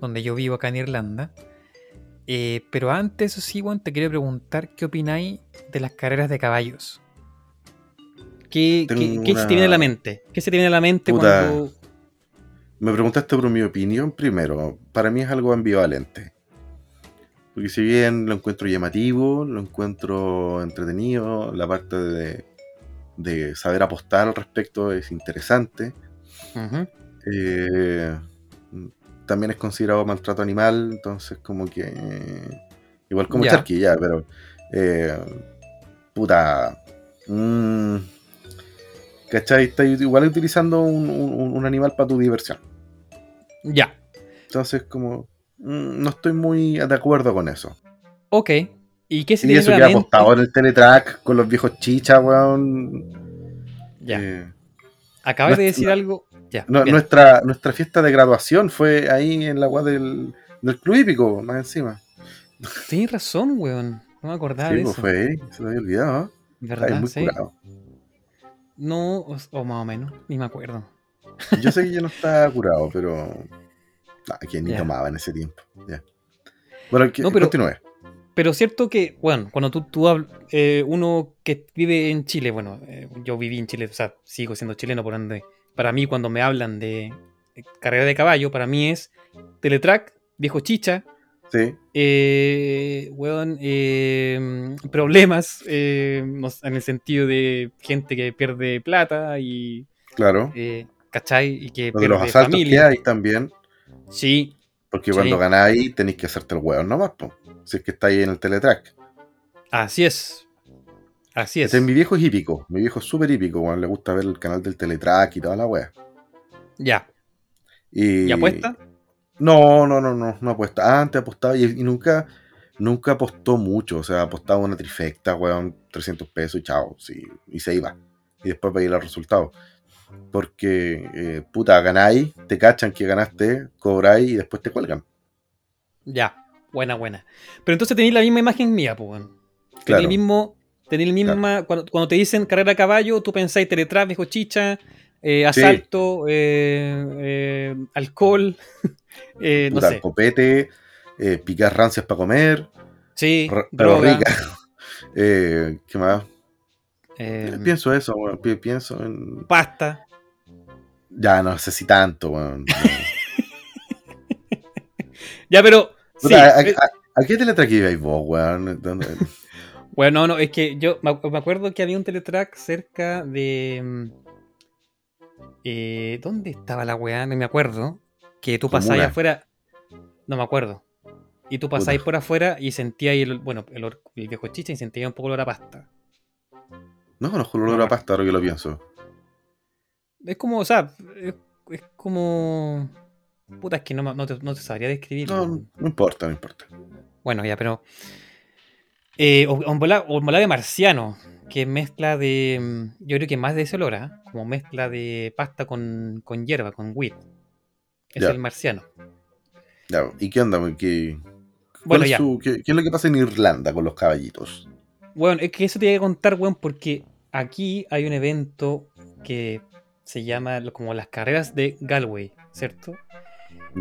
S1: donde yo vivo acá en Irlanda. Eh, pero antes, eso sí, weón, te quiero preguntar qué opináis de las carreras de caballos. ¿Qué, qué- se te viene a la mente? ¿Qué se te viene a la mente
S2: Puta.
S1: cuando...
S2: Me preguntaste por mi opinión primero. Para mí es algo ambivalente. Porque si bien lo encuentro llamativo, lo encuentro entretenido, la parte de, de saber apostar al respecto es interesante. Eh, también es considerado maltrato animal, entonces como que... eh, igual como charqui ya, pero... eh, puta... mm, ¿Cachai? Estás igual utilizando un, un- un animal para tu diversión.
S1: Ya,
S2: Entonces, como. mm, No estoy muy de acuerdo con eso.
S1: ok. ¿Y qué se
S2: Y eso que apostado en el teletrack con los viejos chichas, weón.
S1: Ya.
S2: Eh,
S1: Acabas de decir algo. Ya.
S2: no- nuestra, nuestra fiesta de graduación fue ahí en la weá del, del club hípico, más encima.
S1: Tienes razón, weón. No me acordaba
S2: Sí,
S1: de
S2: pues
S1: eso.
S2: fue ahí, se me había olvidado. ¿eh?
S1: ¿Verdad?
S2: Muy
S1: Sí.
S2: curado.
S1: No, o, o más o menos, ni me acuerdo.
S2: Yo sé que yo no estaba curado, pero. Ah, que ni tomaba en ese tiempo. Ya. Bueno, que,
S1: No, pero-
S2: continúe.
S1: Pero cierto que, bueno, cuando tú, tú habl- eh, uno que vive en Chile, bueno, eh, yo viví en Chile, o sea, sigo siendo chileno, por ende, para mí cuando me hablan de de carrera de caballo, para mí es teletrack, viejo chicha,
S2: Sí,
S1: eh, weón, eh, problemas eh, sé, en el sentido de gente que pierde plata y,
S2: claro.
S1: eh, ¿cachai? Y que
S2: Lo de los asaltos que
S1: familia.
S2: hay también.
S1: Sí,
S2: Porque
S1: Sí.
S2: cuando ganáis tenéis que hacerte el hueón nomás, po. Si es que estáis en el teletrack.
S1: así es. Así es.
S2: Este, mi viejo es hípico. Mi viejo es súper hípico, weón. Le gusta ver el canal del teletrack y toda la wea.
S1: Ya.
S2: Y,
S1: ¿Y apuesta?
S2: No, no, no, no, no apuesta. Antes apostaba y, y nunca, nunca apostó mucho. O sea, apostaba una trifecta, weón, 300 pesos y chao. Sí, y se iba. Y después veía los resultados. Porque, eh, puta, ganáis, te cachan que ganaste, cobráis y después te cuelgan.
S1: Ya. Buena, buena. Pero entonces tenéis la misma imagen mía, pues,
S2: Claro.
S1: el mismo. Tenéis el misma. Cuando, cuando te dicen carrera a caballo, tú pensáis viejo chicha, eh, asalto, eh, eh, alcohol, no
S2: Puta,
S1: sé.
S2: copete, picar rancias para comer,
S1: Sí, droga.
S2: rica. ¿Qué más? Pienso eso, weón. Pi- Pienso en.
S1: pasta.
S2: Ya no sé si tanto, weón.
S1: Ya, pero. Sí,
S2: Puta, ¿a,
S1: eh,
S2: a- a qué teletrack ibais vos, weón? ¿Dónde-
S1: Bueno, no, no, es que yo me ac- me acuerdo que había un teletrack cerca de. mm, eh, ¿Dónde estaba la weá? No me acuerdo. Que tú
S2: Comuna.
S1: afuera. No me acuerdo. Y tú pasabas por afuera y sentías el, bueno, el, el viejo chicha y sentías un poco el olor a pasta.
S2: No conozco el olor a pasta ahora que lo pienso.
S1: Es como, o sea, es, es como. Puta, es que no, me- no, te, no te sabría describir.
S2: No, no importa, no importa.
S1: Bueno, ya, pero. Eh, de marciano, que mezcla de. mm, Yo creo que más de ese olor, ¿ah? como mezcla de pasta con, con hierba, con weed. Es
S2: Ya.
S1: el marciano.
S2: Ya, ¿y qué onda? ¿Qué,
S1: Bueno,
S2: es
S1: ya.
S2: su- qué, qué es lo que pasa en Irlanda con los caballitos?
S1: Bueno, es que eso te voy a contar, weón, porque aquí hay un evento que se llama como las carreras de Galway, ¿cierto?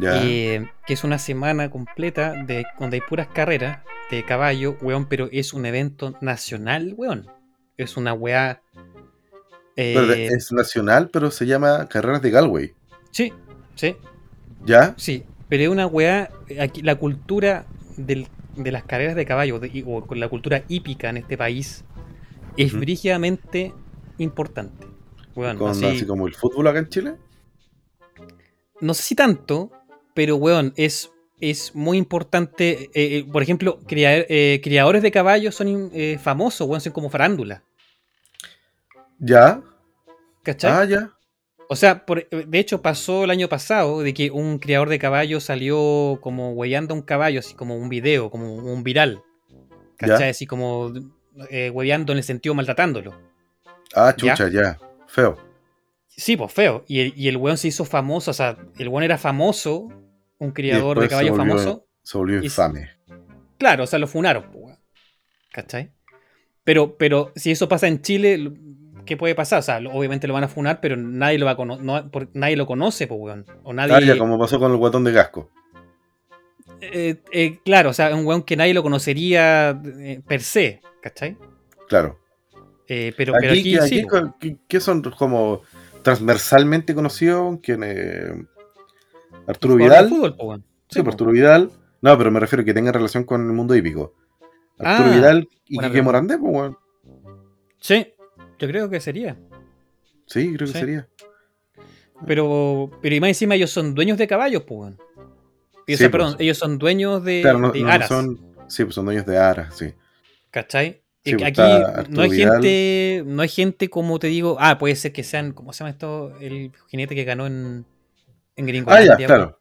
S1: Eh, que es una semana completa de donde hay puras carreras de caballo, weón, pero es un evento nacional, weón. Es una weá. eh,
S2: es nacional, pero se llama Carreras de Galway.
S1: Sí, sí,
S2: ¿Ya?
S1: sí. Pero es una weá. eh, Aquí, la cultura del- de las carreras de caballo, de- o con la cultura hípica en este país, es
S2: Ujú.
S1: brígidamente importante. Weón,
S2: Con,
S1: así-
S2: así como el fútbol acá en Chile.
S1: No sé si tanto, pero weón, es, es muy importante. eh, eh, por ejemplo, cria- eh, criadores de caballos son eh, famosos, weón, son como farándula.
S2: ¿Ya?
S1: ¿Cachai?
S2: Ah, ya.
S1: O sea, por- de hecho pasó el año pasado de que un criador de caballos salió como hueveando a un caballo, así como un video, como un viral. ¿Cachai?
S2: Ya.
S1: Así como eh, hueveando en el sentido maltratándolo.
S2: Ah,
S1: ¿Ya?
S2: chucha, ya. Feo.
S1: Sí, pues feo. Y el, y el weón se hizo famoso, o sea, el weón era famoso, un criador de caballos famoso.
S2: Se volvió
S1: Y-
S2: infame.
S1: Claro, o sea, lo funaron, pues, weón. ¿cachai? Pero, pero si eso pasa en Chile, ¿qué puede pasar? O sea, obviamente lo van a funar, pero nadie lo va a no- por- nadie lo conoce, pues, weón. O nadie.
S2: Como pasó con el guatón de casco.
S1: Eh, eh, claro, o sea, un weón que nadie lo conocería eh, per se, ¿cachai?
S2: Claro.
S1: Eh, pero, pero
S2: Aquí,
S1: sí,
S2: aquí que son como transversalmente conocidos, que eh, Arturo Vidal.
S1: fútbol, pues.
S2: Sí,
S1: Sí,
S2: por
S1: pues.
S2: Arturo Vidal. No, pero me refiero que tenga relación con el mundo hípico. Arturo
S1: Ah,
S2: Vidal y Quique. Morandé, pues.
S1: Sí, yo creo que sería.
S2: Sí, creo que sería.
S1: Pero, pero y más encima ellos son dueños de caballos, pues,
S2: Sí,
S1: sea,
S2: pues.
S1: perdón, ellos son dueños de,
S2: Claro, no,
S1: de
S2: no
S1: aras,
S2: son. Sí, pues son dueños de Aras, sí.
S1: ¿cachai?
S2: Sí, pues,
S1: aquí no hay
S2: Vidal.
S1: gente, no hay gente como te digo, ah, puede ser que sean, ¿cómo se llama esto? El jinete que ganó en, en
S2: Ah,
S1: Gringolandia,
S2: ya, claro.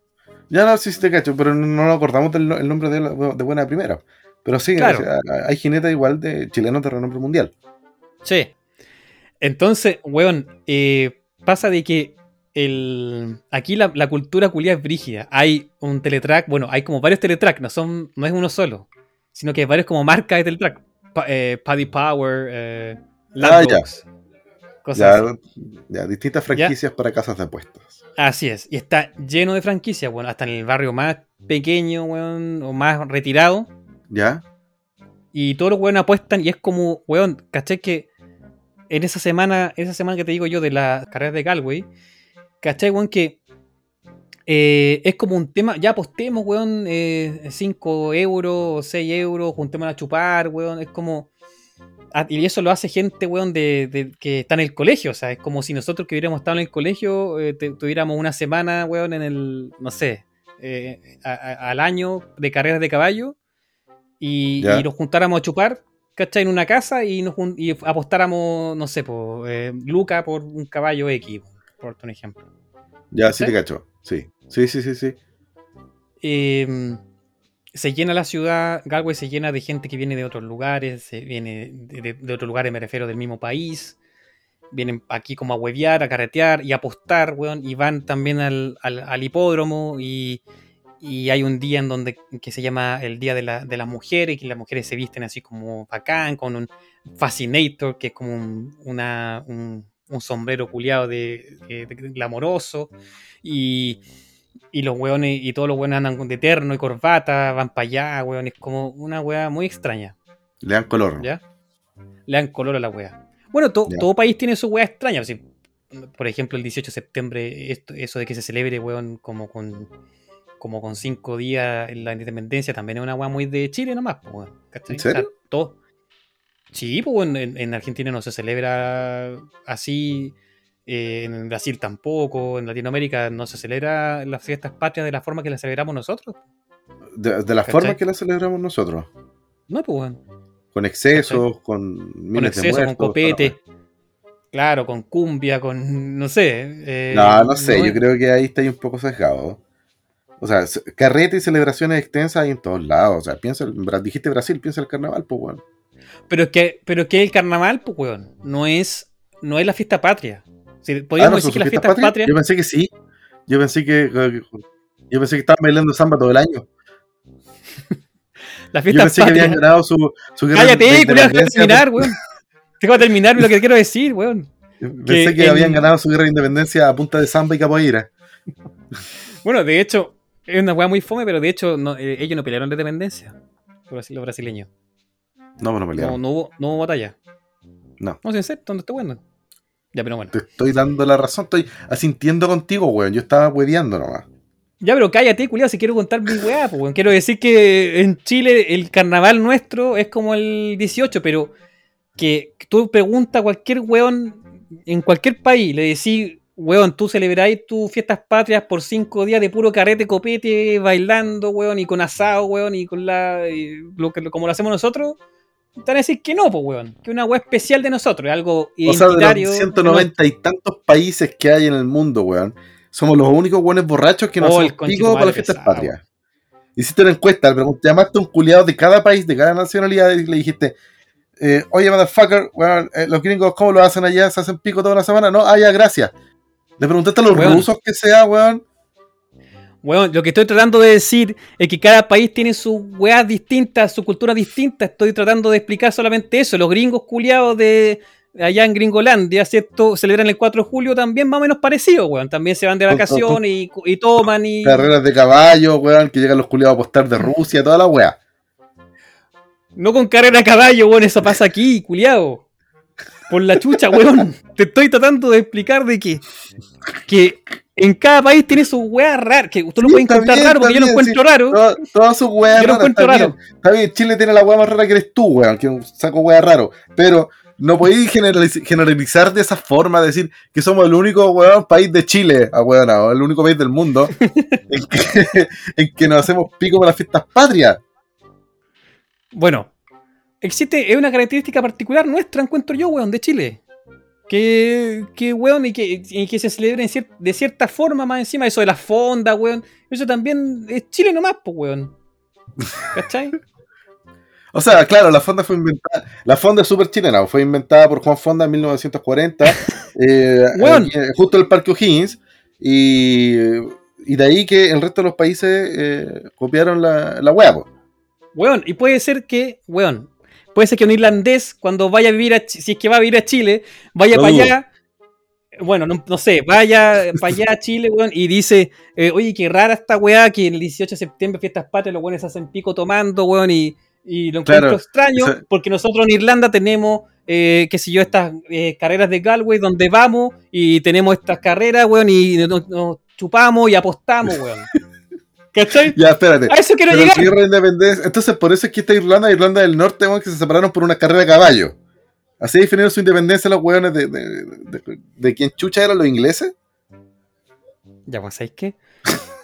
S2: Ya no, sí, te cacho, pero no, nos acordamos del el nombre de, la- de buena primera. Pero sí,
S1: Claro.
S2: hay jinetes igual de chilenos de renombre mundial.
S1: Sí. Entonces, weón, eh, pasa de que el, aquí la, la cultura culia es brígida. Hay un teletrack, bueno, hay como varios teletrack, no, son, no es uno solo, sino que hay varios como marcas de teletrack. Eh, Paddy Power, eh,
S2: Ah, ya.
S1: Cosas así.
S2: Ya, ya, distintas franquicias para casas de apuestas.
S1: Así es, y está lleno de franquicias, bueno, hasta en el barrio más pequeño, weón, o más retirado.
S2: ¿Ya?
S1: Y todos los weones apuestan y es como, weón, ¿cachai? Que en esa semana, esa semana que te digo yo de las carreras de Galway, ¿cachai, weón? Que eh, es como un tema, ya apostemos, weón, 5 euros, 6 euros, juntémonos a chupar, weón, es como... ah, Y eso lo hace gente, weón, de, de- que está en el colegio. O sea, es como si nosotros que hubiéramos estado en el colegio eh, te- tuviéramos una semana, weón, en el, no sé, eh, a- a- al año de carreras de caballo y, nos juntáramos a chupar, ¿cachai? En una casa y, nos y apostáramos, no sé, por eh, Luca por un caballo X, por un ejemplo.
S2: Ya, sí te cacho. Sí. Sí, sí, sí, sí.
S1: Eh, se llena la ciudad, Galway se llena de gente que viene de otros lugares, se viene de, de- de otros lugares, me refiero del mismo país. Vienen aquí como a huevear, a carretear y a apostar, weón. Y van también al, al- hipódromo y, y hay un día en donde que se llama el Día de, la, de las Mujeres, que las mujeres se visten así como bacán, con un fascinator, que es como un, un, un sombrero culiado de glamoroso. Y, y los weones, y todos los weones andan con de terno y corbata, van para allá, weón. Es como una wea muy extraña,
S2: Le dan color.
S1: ¿ya? Le dan color a la wea. Bueno, to- todo país tiene su wea extraña. por ejemplo, el 18 de septiembre, esto, eso de que se celebre, weón, como con como con cinco días en la independencia, también es una wea muy de Chile nomás, pues, weón. ¿cachai?
S2: ¿En serio?
S1: O sea, todo- Sí, pues weón, en, en Argentina no se celebra así. Eh, en Brasil tampoco, en Latinoamérica no se celebra las fiestas patrias de la forma que las celebramos nosotros.
S2: De, de la
S1: ¿Cachai?
S2: forma que la celebramos nosotros.
S1: No, pues, weón.
S2: Con excesos, con
S1: Con
S2: miles de
S1: exceso, con copete. Claro, con cumbia, con. No sé. eh.
S2: No, no sé, yo creo que ahí está un poco sesgado. O sea, carrete y celebraciones extensas hay en todos lados. O sea, piensa, dijiste Brasil, piensa el carnaval, pues bueno.
S1: Pero es que, pero es que el carnaval, pues, weón, no es, no es la fiesta patria. Si,
S2: Ah,
S1: podríamos
S2: ¿no
S1: decir que fiestas
S2: fiestas
S1: patrias.
S2: Yo pensé que sí. Yo pensé que, que- yo pensé que estaban bailando samba todo el año.
S1: Las
S2: Yo
S1: fiestas
S2: pensé que habían ganado su, su guerra
S1: Cállate,
S2: de
S1: culiao, terminar, weón. Déjame terminar lo que quiero decir, weón.
S2: Pensé que, habían ganado su guerra de independencia a punta de samba y capoeira.
S1: bueno, de hecho, es una weá muy fome, pero de hecho eh, ellos no pelearon de independencia. Los brasileños.
S2: No, pues no pelearon.
S1: No, hubo, no hubo batalla.
S2: No.
S1: No, sé, ¿dónde está bueno? Ya, pero bueno.
S2: Te estoy dando la razón, estoy asintiendo contigo, weón. Yo estaba hueveando nomás.
S1: Ya, pero cállate, culiado, si quiero contar mi weá, pues, Quiero decir que en Chile el carnaval nuestro es como el 18, pero que tú preguntas a cualquier weón en cualquier país, le decís, weón, tú celebráis tus fiestas patrias por cinco días de puro carrete, copete, bailando, weón, y con asado, weón, y con la. lo que, como lo hacemos nosotros. Te van a decir que no, pues, weón. Que una weá especial de nosotros, algo
S2: identitario. O sea, de los 190 y tantos países que hay en el mundo, weón somos los únicos buenos borrachos que no oh, hacemos pico para las fiestas patrias. Hiciste una encuesta, le llamaste a un culiado de cada país, de cada nacionalidad, y le dijiste, eh, oye, motherfucker, bueno, eh, los gringos, ¿cómo lo hacen allá? ¿Se hacen pico toda la semana? No, ah, ya, gracias. Le preguntaste a los rusos que sea, weón.
S1: Weón, lo que estoy tratando de decir es que cada país tiene sus weas distintas, su cultura distinta. Estoy tratando de explicar solamente eso. Los gringos culiados de, allá en Gringolandia, ¿cierto? Celebran el 4 de julio también más o menos parecido, weón. También se van de vacaciones y, toman y...
S2: Carreras de caballo, weón, que llegan los culiados a apostar de Rusia, toda la weá.
S1: No con carrera de caballo, weón, eso pasa aquí, culiado. Por la chucha, weón. Te estoy tratando de explicar de que, que en cada país tiene su weá rara. Que usted lo puede encontrar raro, porque yo lo encuentro raro.
S2: Todas sus weas Yo lo encuentro raro. Está bien, Chile tiene la weá más rara que eres tú, weón, que saco weá raro. Pero no podéis generalizar de esa forma, decir que somos el único país de Chile, ah, el único país del mundo en, que, nos hacemos pico para las fiestas patrias.
S1: Bueno, existe, es una característica particular nuestra, encuentro yo, weón, de Chile. Que, que weón, y que, que se celebre de cierta forma más encima, eso de la fonda, weón. Eso también es Chile nomás, pues, weón. ¿Cachai?
S2: O sea, claro, la fonda fue inventada. La fonda es súper chilena, fue inventada por Juan Fonda en 1940, eh, justo en el Parque O'Higgins. Y, de ahí que el resto de los países eh, copiaron la, la wea,
S1: Weón, y puede ser que, weón, puede ser que un irlandés, cuando vaya a vivir a si es que va a vivir a Chile, vaya para allá. Bueno, no, sé, vaya para allá a Chile, weón, y dice, eh, oye, qué rara esta weá, que el 18 de septiembre, fiestas patrias, los weones hacen pico tomando, weón, y, y lo encuentro extraño porque nosotros en Irlanda tenemos, eh, qué sé yo, estas eh, carreras de Galway donde vamos y tenemos estas carreras, weón, y nos, chupamos y apostamos, weón. ¿Cachai?
S2: Ya, espérate. A eso quiero llegar. Entonces, por eso es que está Irlanda, Irlanda del Norte, weón, que se separaron por una carrera de caballo. Así definieron su independencia los weones de, de, de, quién chucha eran los ingleses.
S1: Ya, pues, ¿sabéis qué?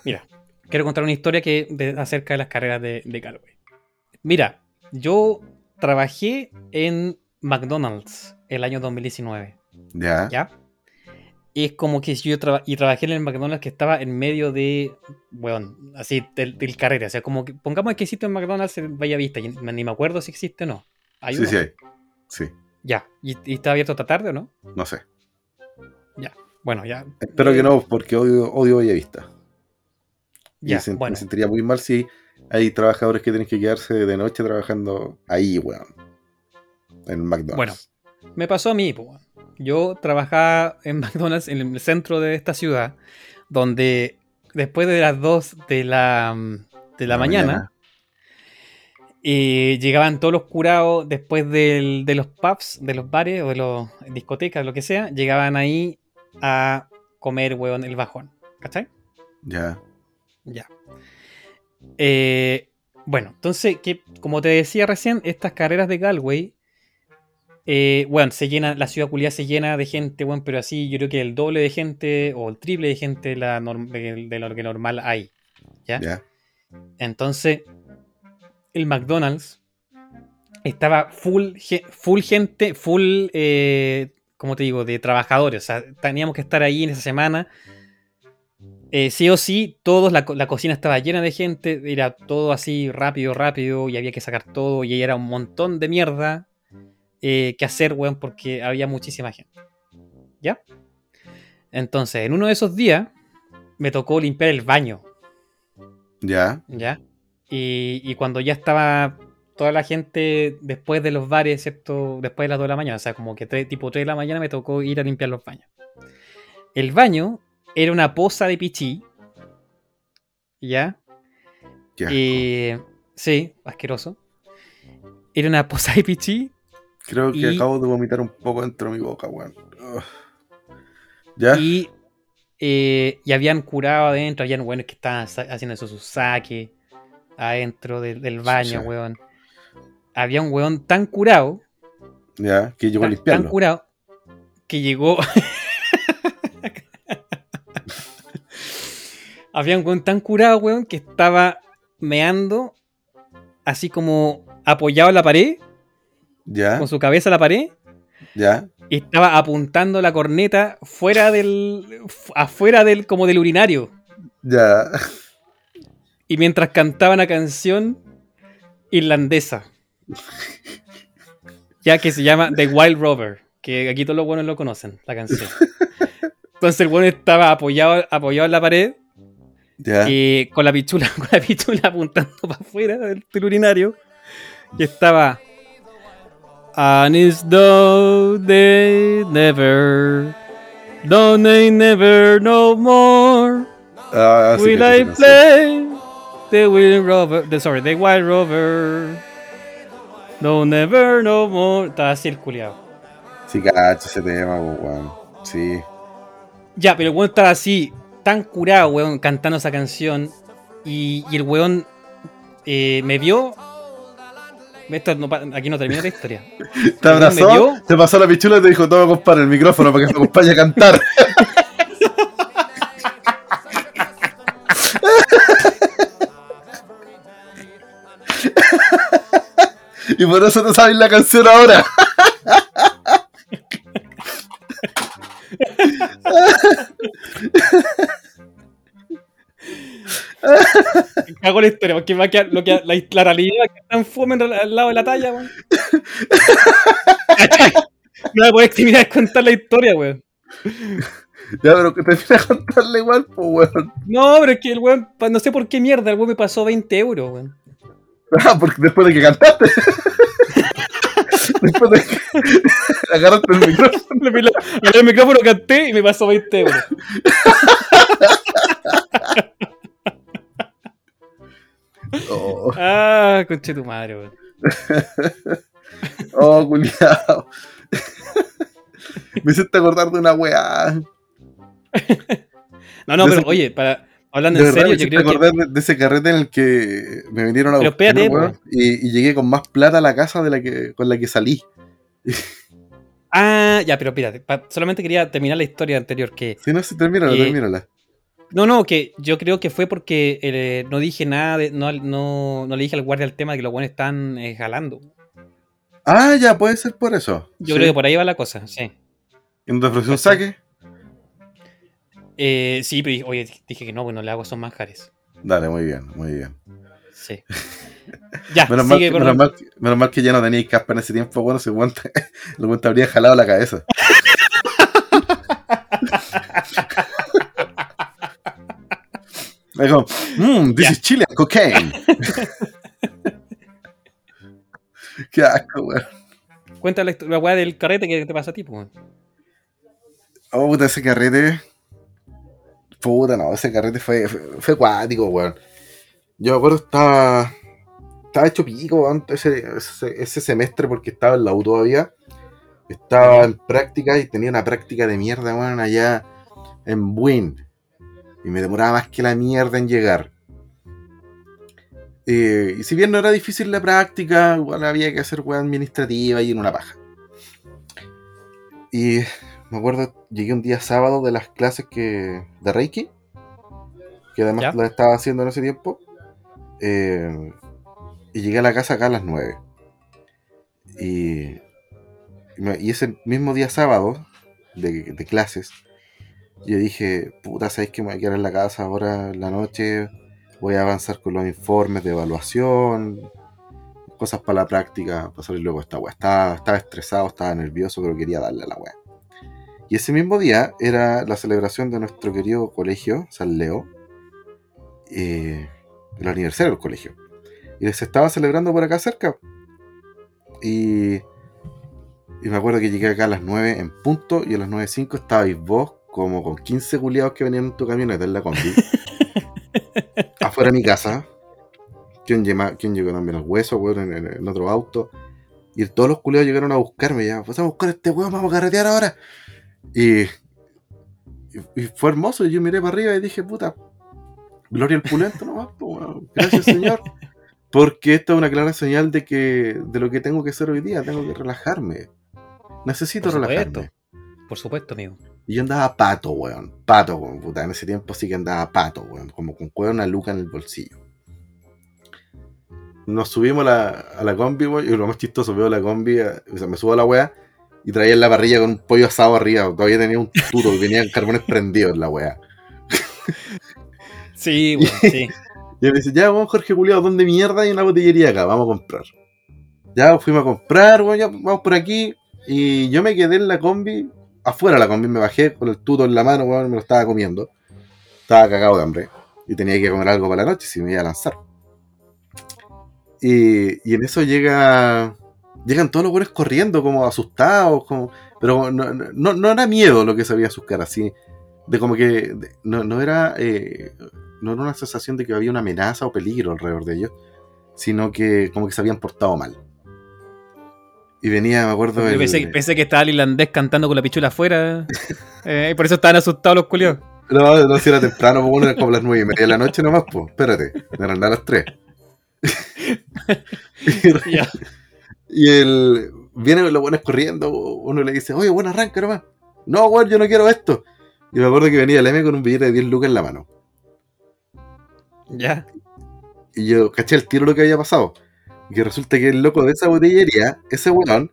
S1: Mira, quiero contar una historia que acerca de las carreras de, de Galway. Mira, yo trabajé en McDonald's el año 2019.
S2: Ya.
S1: ¿Ya? Y es como que yo y trabajé en el McDonald's que estaba en medio de, bueno, así, del, carrera. O sea, como que pongamos que existe en McDonald's en Vista. Y ni me acuerdo si existe o no.
S2: sí, sí hay. Sí.
S1: Ya. ¿Y, está abierto esta tarde o no?
S2: No sé.
S1: Ya. Bueno, ya.
S2: Espero que no, porque odio, odio Vista. Ya, bueno. me sentiría muy mal si hay trabajadores que tienen que quedarse de noche trabajando ahí, weón. En McDonald's.
S1: Bueno, me pasó a mí, pues. Yo trabajaba en McDonald's en el centro de esta ciudad, donde después de las 2 de la, de la, mañana, Y llegaban todos los curados después de los pubs, de los bares o de las discotecas, lo que sea, llegaban ahí a comer, weón, el bajón. ¿Cachai?
S2: Ya.
S1: Ya. Eh, bueno, entonces, que, como te decía recién, estas carreras de Galway, eh, bueno, se llena, la ciudad culiada se llena de gente, bueno, pero así yo creo que el doble de gente o el triple de gente de, lo que normal hay. ¿Ya? Entonces, el McDonald's estaba full, full gente, full, eh, como te digo, de trabajadores. O sea, teníamos que estar ahí en esa semana eh, sí o sí, todos, la, cocina estaba llena de gente, era todo así rápido, rápido, y había que sacar todo, y era un montón de mierda eh, que hacer, weón, porque había muchísima gente. ¿Ya? Entonces, en uno de esos días, me tocó limpiar el baño.
S2: Ya.
S1: ¿Ya? Y, cuando ya estaba toda la gente después de los bares, ¿cierto? Después de las 2 de la mañana, o sea, como que tres- tipo 3 de la mañana me tocó ir a limpiar los baños. El baño era una poza de pichí, ¿ya?
S2: Ya.
S1: Eh, sí, asqueroso. Era una poza de pichí
S2: Creo que
S1: y-
S2: acabo de vomitar un poco dentro de mi boca, weón. ¿Ya?
S1: y, eh, y habían curado adentro, habían buenos que estaban haciendo eso, su saque adentro del, del baño,
S2: Chucha.
S1: weón. Había un weón tan curado,
S2: Ya, que llegó a
S1: tan, tan
S2: limpiarlo.
S1: curado, que llegó. Había un weón tan curado, weón, que estaba meando así como apoyado en la pared,
S2: Ya,
S1: con su cabeza a la pared,
S2: ya.
S1: y estaba apuntando la corneta fuera del. fu- afuera del. como del urinario.
S2: Ya.
S1: Y mientras cantaba una canción irlandesa. Ya que se llama The Wild Rover. Que aquí todos los buenos lo conocen, la canción. Entonces el bueno estaba apoyado, apoyado en la pared
S2: Ya.
S1: y con la pichula, con la pichula apuntando para afuera del urinario. Y estaba. And it's though they never. Don't they never no more.
S2: Ah, sí,
S1: Will I play the Wild Rover? The, sorry, the Wild Rover. No, never, no more. Estaba así el culiado.
S2: Sí, cacho ese tema, pues, weón. Sí.
S1: Ya, pero el weón estaba así, tan curado, weón, cantando esa canción. Y, y el weón eh, me vio. Esto no aquí no termina la historia.
S2: Te
S1: me
S2: abrazó, te pasó la pichula y te dijo, toma, compadre, el micrófono para que te acompañe a cantar. y por eso te sabes la canción ahora.
S1: Me la historia, porque va a quedar, lo que, la, la realidad va a quedar tan fome al lado de la talla, weón. No voy a poder terminar de contar la historia, weón.
S2: Ya, pero que termina de contarle igual, pues, weón.
S1: No, pero es que el weón, no sé por qué mierda, el weón me pasó 20 euros, weón.
S2: Ah, porque después de que cantaste. después de que agarraste el micrófono.
S1: Agarré el micrófono, canté y me pasó 20 euros.
S2: Oh,
S1: Ah, conche tu madre, weón.
S2: oh culiao. Me hiciste acordar de una weá.
S1: No, no,
S2: De
S1: pero
S2: ese-
S1: oye, para, hablando
S2: De
S1: en
S2: verdad,
S1: serio, yo creo que.
S2: acordar de, de ese carrete en el que me vinieron a
S1: Pero
S2: buscar,
S1: espérate,
S2: weón, y, y llegué con más plata a la casa de la que con la que salí.
S1: Ah, ya, pero espérate, solamente quería terminar la historia anterior. Que
S2: Si no, si termínala,
S1: Eh,
S2: termínala.
S1: No, no, que yo creo que fue porque eh, no dije nada, de- no, no, no le dije al guardia el tema de que los buenos están eh, jalando.
S2: Ah, ya, puede ser por eso.
S1: Yo
S2: Sí.
S1: creo que por ahí va la cosa, sí.
S2: ¿Y no te ofreció un saque?
S1: Eh, sí, pero oye, dije que no, bueno, le hago esos manjares.
S2: Dale, muy bien, muy bien.
S1: Sí. Ya,
S2: Menos
S1: sigue
S2: menos, mal, que- menos mal que ya no teníais caspa en ese tiempo, bueno, se aguanta, el guante habría jalado la cabeza. Es como, mmm, this
S1: Ya.
S2: is Chilean cocaine. Qué asco, weón.
S1: Cuenta la, weá del carrete que te pasa a ti, pues.
S2: Oh, puta, ese carrete. Puta, no, ese carrete fue, fue, fue acuático, weón. Yo me acuerdo, estaba. Estaba hecho pico, weón, ese, ese, ese semestre porque estaba en la U todavía. Estaba en práctica y tenía una práctica de mierda, weón, allá en Buin. Y me demoraba más que la mierda en llegar. Eh, y si bien no era difícil la práctica, igual había que hacer weón administrativa y en una paja. Y me acuerdo, llegué un día sábado de las clases que de Reiki, que además las estaba haciendo en ese tiempo. eh, y llegué a la casa acá a las 9. Y, y ese mismo día sábado de, de clases, yo dije, puta, ¿sabéis que me voy a quedar en la casa ahora en la noche? Voy a avanzar con los informes de evaluación, cosas para la práctica, para salir luego esta weá. Estaba, estresado, estaba nervioso, pero quería darle a la weá. Y ese mismo día era la celebración de nuestro querido colegio, San Leo, eh, el aniversario del colegio. Y se estaba celebrando por acá cerca. Y, y me acuerdo que llegué acá a las 9 en punto y a las 9.05 estabais vos como con 15 culiados que venían en tu camioneta en la combi. afuera de mi casa. ¿Quién, quién llegó también al hueso, weón, en, otro auto? Y todos los culiados llegaron a buscarme ya. Pues vamos a buscar a este weón, vamos a carretear ahora. Y, y, fue hermoso. Y yo miré para arriba y dije, puta, gloria al pulento nomás, gracias señor. Porque esta es una clara señal de que de lo que tengo que hacer hoy día, tengo que relajarme. Necesito relajarme.
S1: Por supuesto, amigo.
S2: Y yo andaba pato, weón. Pato, weón. Puta, en ese tiempo sí que andaba pato, weón. Como con una luca en el bolsillo. Nos subimos a la combi, weón. Y lo más chistoso, veo la combi, eh, o sea, me subo a la weá y traía en la parrilla con un pollo asado arriba. Todavía tenía un tuto y venían carbones prendidos en la weá.
S1: Sí, weón, sí.
S2: Y me dice, ya, weón, Jorge Juliado, ¿dónde mierda hay una botillería acá? Vamos a comprar. Ya fuimos a comprar, weón, ya vamos por aquí. Y yo me quedé en la combi afuera la combi, me bajé con el tuto en la mano, weón, me lo estaba comiendo. Estaba cagado de hambre. Y tenía que comer algo para la noche si me iba a lanzar. Y, y en eso llega. Llegan todos los buenos corriendo, como asustados, como. Pero no, no, no, era miedo lo que se veía sus caras, así. De como que. no, no era. Eh, no era una sensación de que había una amenaza o peligro alrededor de ellos. Sino que como que se habían portado mal. Y venía, me acuerdo.
S1: El... Pensé, que estaba el irlandés cantando con la pichula afuera. eh, y por eso estaban asustados los culiados.
S2: No, no, si era temprano, pues bueno, era como las nueve y media de la noche nomás, pues. Espérate, eran a las tres. y, el. Viene los buenos corriendo, uno le dice, oye, bueno, arranca nomás. No, weón, yo no quiero esto. Y me acuerdo que venía el M con un billete de 10 lucas en la mano.
S1: Ya.
S2: Y yo caché el tiro lo que había pasado. Y que resulta que el loco de esa botillería, ese weón,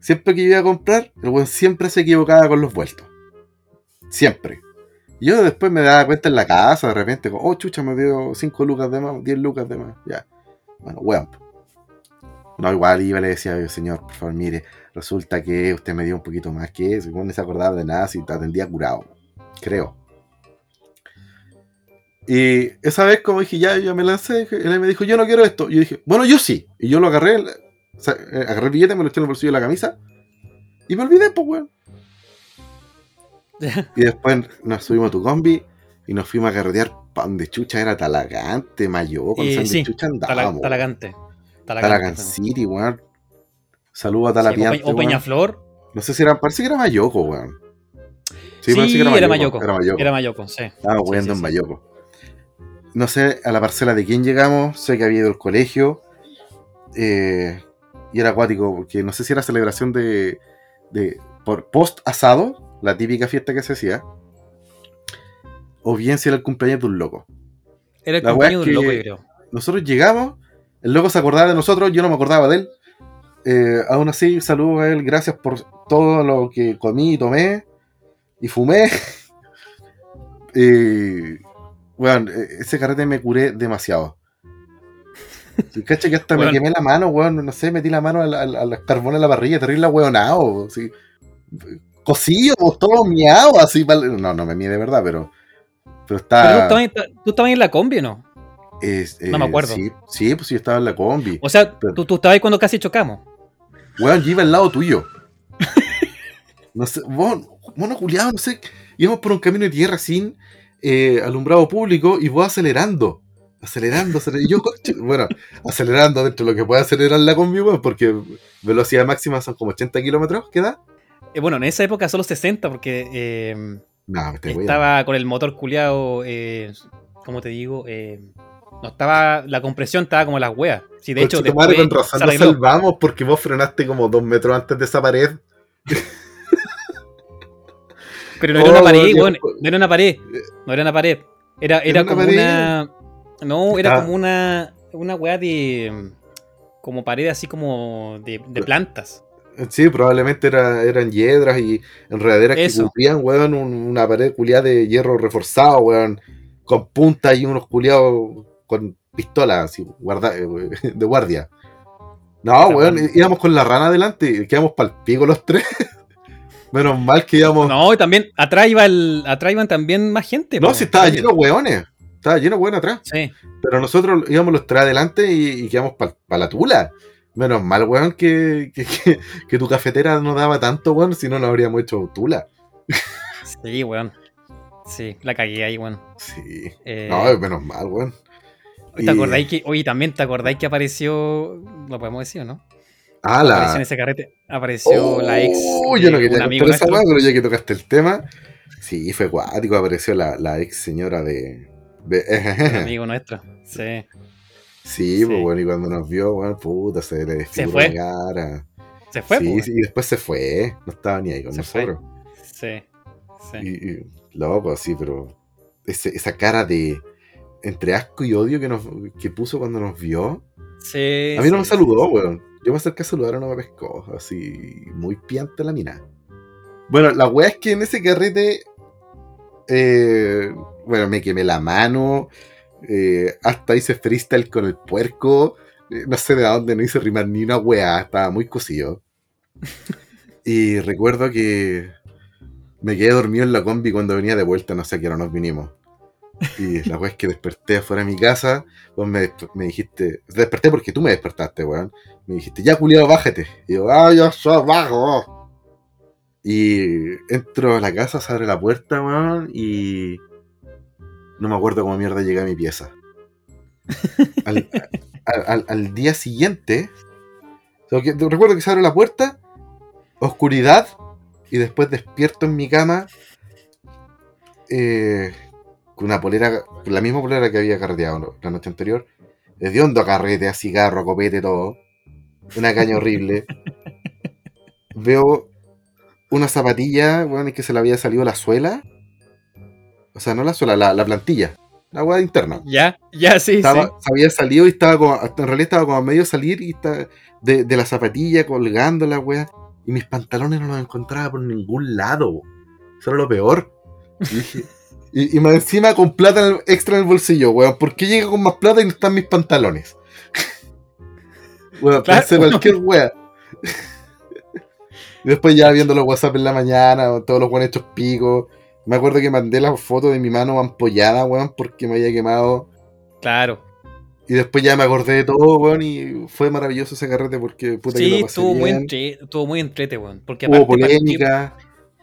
S2: siempre que iba a comprar, el weón siempre se equivocaba con los vueltos. Siempre. Y yo después me daba cuenta en la casa, de repente, oh chucha, me dio 5 lucas de más, 10 lucas de más, ya. Bueno, weón. No, igual iba y le decía, señor, por favor, mire, resulta que usted me dio un poquito más que eso, igual no se acordaba de nada si te atendía curado. Creo. Y esa vez, como dije, ya, yo me lancé, él me dijo, yo no quiero esto. Y yo dije, bueno, yo sí. Y yo lo agarré, eh, agarré el billete, me lo eché en el bolsillo de la camisa. Y me olvidé, pues, weón. y después nos subimos a tu combi y nos fuimos a carretear para donde chucha era Talagante, Mayo, con
S1: eh, sí, chucha andábamos. Talagante.
S2: Talagante City, weón. Saludos a Talapiante.
S1: o, Peñaflor.
S2: No sé si era, parece que era Mayoco, weón.
S1: Sí, sí era, Mayoco, era Mayoco. Era Mayoco, sí.
S2: Estaba sí, en Mayoco no sé a la parcela de quién llegamos, sé que había ido al colegio. Eh, y era acuático, porque no sé si era celebración de, de por post asado, la típica fiesta que se hacía, o bien si era el cumpleaños de un loco.
S1: Era el cumpleaños de un loco, yo creo.
S2: Nosotros llegamos, el loco se acordaba de nosotros, yo no me acordaba de él. Eh, aún así, saludo a él, gracias por todo lo que comí y tomé y fumé. eh, Weón, e, ese carrete me curé demasiado. Cacha que hasta me quemé la mano, weón. No sé, metí la mano al, al, carbón en la parrilla, terrible weonado. Así. Cocido, todo miado, así. No, no me mía de verdad, pero. Pero está.
S1: tú, estabas, en la combi, ¿no? no me acuerdo.
S2: Sí, sí, pues sí, estaba en la combi.
S1: O sea, tú, tú estabas ahí cuando casi chocamos.
S2: Weón, yo iba al lado tuyo. no sé, bueno, bueno, Julián, no sé. Íbamos por un camino de tierra sin eh, alumbrado público y voy acelerando. Acelerando, acelerando. Yo, bueno, acelerando dentro de lo que puede acelerar la combi, porque velocidad máxima son como 80 kilómetros, ¿qué da?
S1: Eh, bueno, en esa época solo 60, porque eh, estaba con el motor culiado, como te digo, no estaba, la compresión estaba como las weas. Sí, de hecho,
S2: madre, con razón nos salvamos porque vos frenaste como dos metros antes de esa pared.
S1: Pero no era una oh, pared, weón. No era una pared. No era una pared. Era, era, como una. No, era como una. Una weá de. Como pared así como de, de plantas.
S2: Sí, probablemente era, eran hiedras y enredaderas que cubrían, weón, una pared culiada de hierro reforzado, weón, con punta y unos culiados con pistolas así, guarda, eh, de guardia. No, weón, íbamos con la rana adelante y quedamos pal pico los tres. Menos mal que íbamos.
S1: No, y también atrás, iba el, atrás iban también más gente.
S2: No, si estaba lleno de hueones. Estaba lleno de weón atrás.
S1: Sí.
S2: Pero nosotros íbamos los tres adelante y, y quedamos para la tula. Menos mal, weón, que, que, que- que tu cafetera no daba tanto, weón, si no, no habríamos hecho tula.
S1: Sí, weón. Sí, la cagué ahí, weón.
S2: Sí.
S1: Eh,
S2: No, menos mal, weón.
S1: ¿Te
S2: y-
S1: acordáis que, oye, también te acordáis que apareció, lo podemos decir, ¿no? Apareció en ese carrete, apareció la ex.
S2: Oh, yo no quería contar esa pero ya que tocaste el tema. Sí, fue cuático, apareció la, la ex señora de. de-
S1: Un amigo nuestro. Sí.
S2: Sí,
S1: Sí.
S2: pues bueno, y cuando nos vio, weón, puta, se le desfiguró
S1: fue?
S2: la cara.
S1: Se fue,
S2: sí,
S1: pues,
S2: sí, y después se fue, no estaba ni ahí con
S1: Se fue.
S2: nosotros.
S1: Sí. Sí.
S2: Y, y- loco, sí, pero ese- esa cara de entre asco y odio que, nos, que puso cuando nos vio.
S1: Sí,
S2: A mí no me saludó, weón. Yo me acerqué a saludar, no me pescó. Así, muy piante la mina. Bueno, la weá es que en ese carrete. eh, bueno, me quemé la mano. eh, hasta hice freestyle con el puerco. eh, no sé de dónde no hice rimar ni una weá. Estaba muy cocido. Y recuerdo que me quedé dormido en la combi cuando venía de vuelta. No sé a qué hora nos vinimos. Y la weá es que desperté afuera de mi casa. Vos me, me dijiste. Desperté porque tú me despertaste, weón. Me dijiste, ya culiado, bájate. Y yo, ah, yo soy bajo. Y entro a la casa, se abre la puerta, weón, y. No me acuerdo cómo mierda llegué a mi pieza. Al, al- al- al día siguiente. o sea, que- recuerdo que se abre la puerta, oscuridad, y después despierto en mi cama. eh, con una polera, la misma polera que había carreteado la noche anterior. De hondo a carrete, a cigarro, a copete, todo. Una caña horrible. Veo una zapatilla, bueno, que se le había salido la suela. O sea, no la suela, la, la plantilla. La hueá interna.
S1: Ya, ya, sí,
S2: Estaba,
S1: sí.
S2: Se había salido y estaba como, en realidad estaba como a medio salir y está de, de la zapatilla colgando la wea. Y mis pantalones no los encontraba por ningún lado. Eso era lo peor. Y, dije- y- y más encima con plata en el- extra en el bolsillo, weón. ¿Por qué llega con más plata y no están mis pantalones? Weón,
S1: Claro.
S2: pensé cualquier wea. y después ya viendo los WhatsApp en la mañana, todos los buenos hechos picos. Me acuerdo que mandé la foto de mi mano ampollada, weón, porque me había quemado.
S1: Claro.
S2: Y después ya me acordé de todo, weón, y fue maravilloso ese carrete porque puta que
S1: Sí,
S2: lo pasé
S1: estuvo muy,
S2: bien.
S1: entre, estuvo muy entrete, weón. Porque
S2: Hubo polémica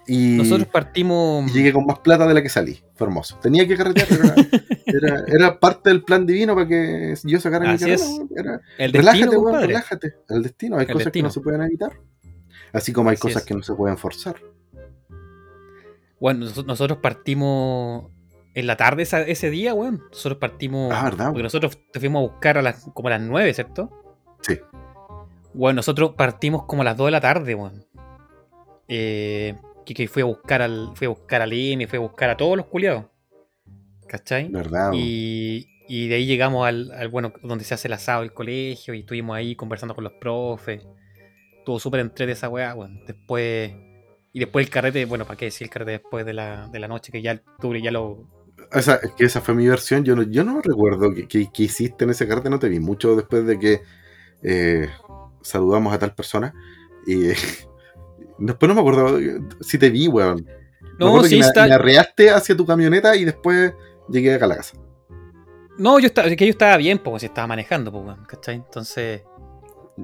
S2: y,
S1: nosotros partimos.
S2: y llegué con más plata de la que salí. Fue hermoso. Tenía que carretear, pero era, era, era parte del plan divino para que yo sacara mi carrera,
S1: es.
S2: weón. Era,
S1: El
S2: relájate,
S1: destino,
S2: weón, relájate. El destino. Hay
S1: El
S2: cosas que no se pueden evitar. Así como hay
S1: Así
S2: cosas
S1: es.
S2: que no se pueden forzar.
S1: Bueno, nos- nosotros partimos en la tarde esa- ese día, weón. Nosotros partimos.
S2: Ah, ¿verdad?
S1: Porque nosotros te fuimos a buscar a las, como a las 9, ¿cierto?
S2: Sí.
S1: Bueno, nosotros partimos como a las 2 de la tarde, weón. Eh, que, que fui a buscar al. Fui a buscar al fui a buscar a todos los culiados. ¿Cachai?
S2: ¿Verdad?
S1: Y, y de ahí llegamos al, al, bueno, donde se hace el asado del colegio y estuvimos ahí conversando con los profes. Estuvo súper entre esa weá, weón. Después. Y después el carrete, bueno, ¿para qué decir el carrete después de la, de la noche? Que ya tú ya lo.
S2: Esa, es que esa fue mi versión. Yo no, yo no recuerdo que, que- que hiciste en ese carrete. No te vi mucho después de que eh, saludamos a tal persona. Y después no me acuerdo si te vi, weón.
S1: No,
S2: acuerdo
S1: sí,
S2: que me,
S1: está.
S2: me arreaste hacia tu camioneta y después llegué acá a la casa.
S1: No, yo estaba, es que yo estaba bien, pues, si estaba manejando, pues, weón, ¿cachai? Entonces.